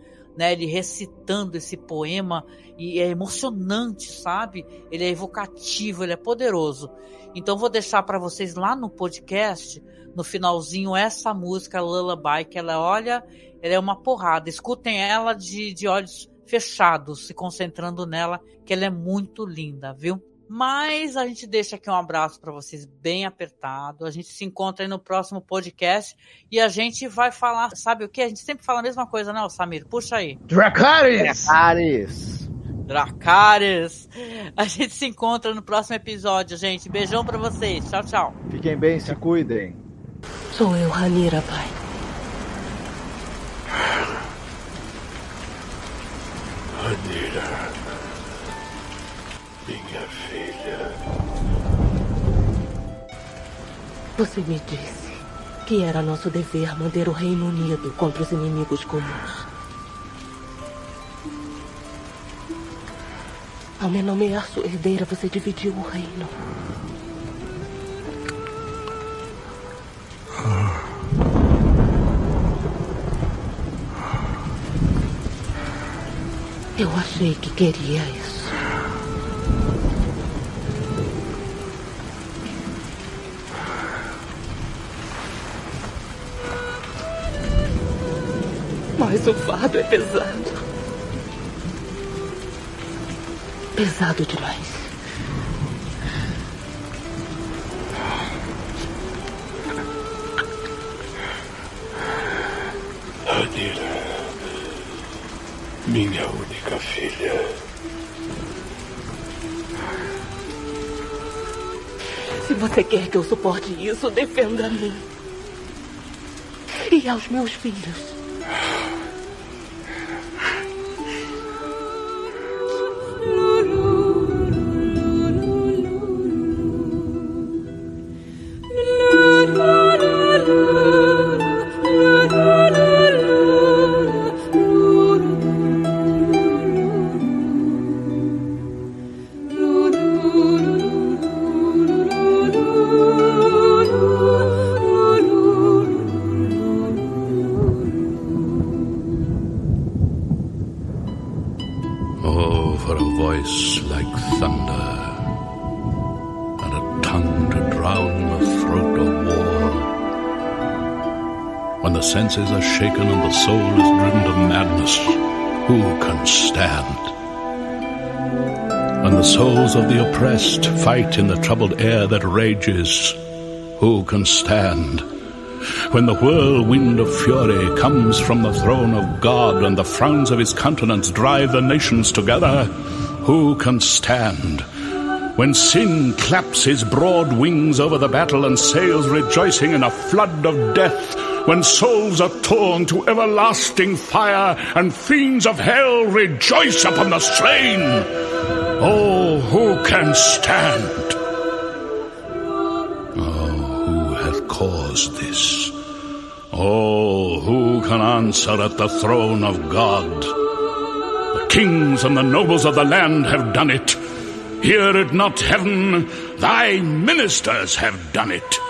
né, ele recitando esse poema e é emocionante, sabe? Ele é evocativo, ele é poderoso. Então vou deixar para vocês lá no podcast no finalzinho essa música Lullaby, que ela olha, ela é uma porrada. Escutem ela de, de olhos fechados, se concentrando nela, que ela é muito linda, viu? Mas a gente deixa aqui um abraço para vocês bem apertado. A gente se encontra aí no próximo podcast e a gente vai falar, sabe o que? A gente sempre fala a mesma coisa, né, não, Samir? Puxa aí. Dracarys! Dracarys! Dracarys! A gente se encontra no próximo episódio, gente. Beijão para vocês. Tchau, tchau. Fiquem bem, se cuidem. Sou eu, Hanira, pai. Hanira. Você me disse que era nosso dever manter o Reino Unido contra os inimigos comuns. Ao me nomear sua herdeira, você dividiu o reino. Eu achei que queria isso. Mas o fardo é pesado. Pesado demais. Adira, minha única filha. Se você quer que eu suporte isso, defenda a mim. E aos meus filhos. Oppressed fight in the troubled air that rages, who can stand? When the whirlwind of fury comes from the throne of God and the frowns of his countenance drive the nations together, who can stand? When sin claps his broad wings over the battle and sails rejoicing in a flood of death, when souls are torn to everlasting fire and fiends of hell rejoice upon the slain, oh, who can stand? Oh, who hath caused this? Oh, who can answer at the throne of God? The kings and the nobles of the land have done it. Hear it not heaven, thy ministers have done it.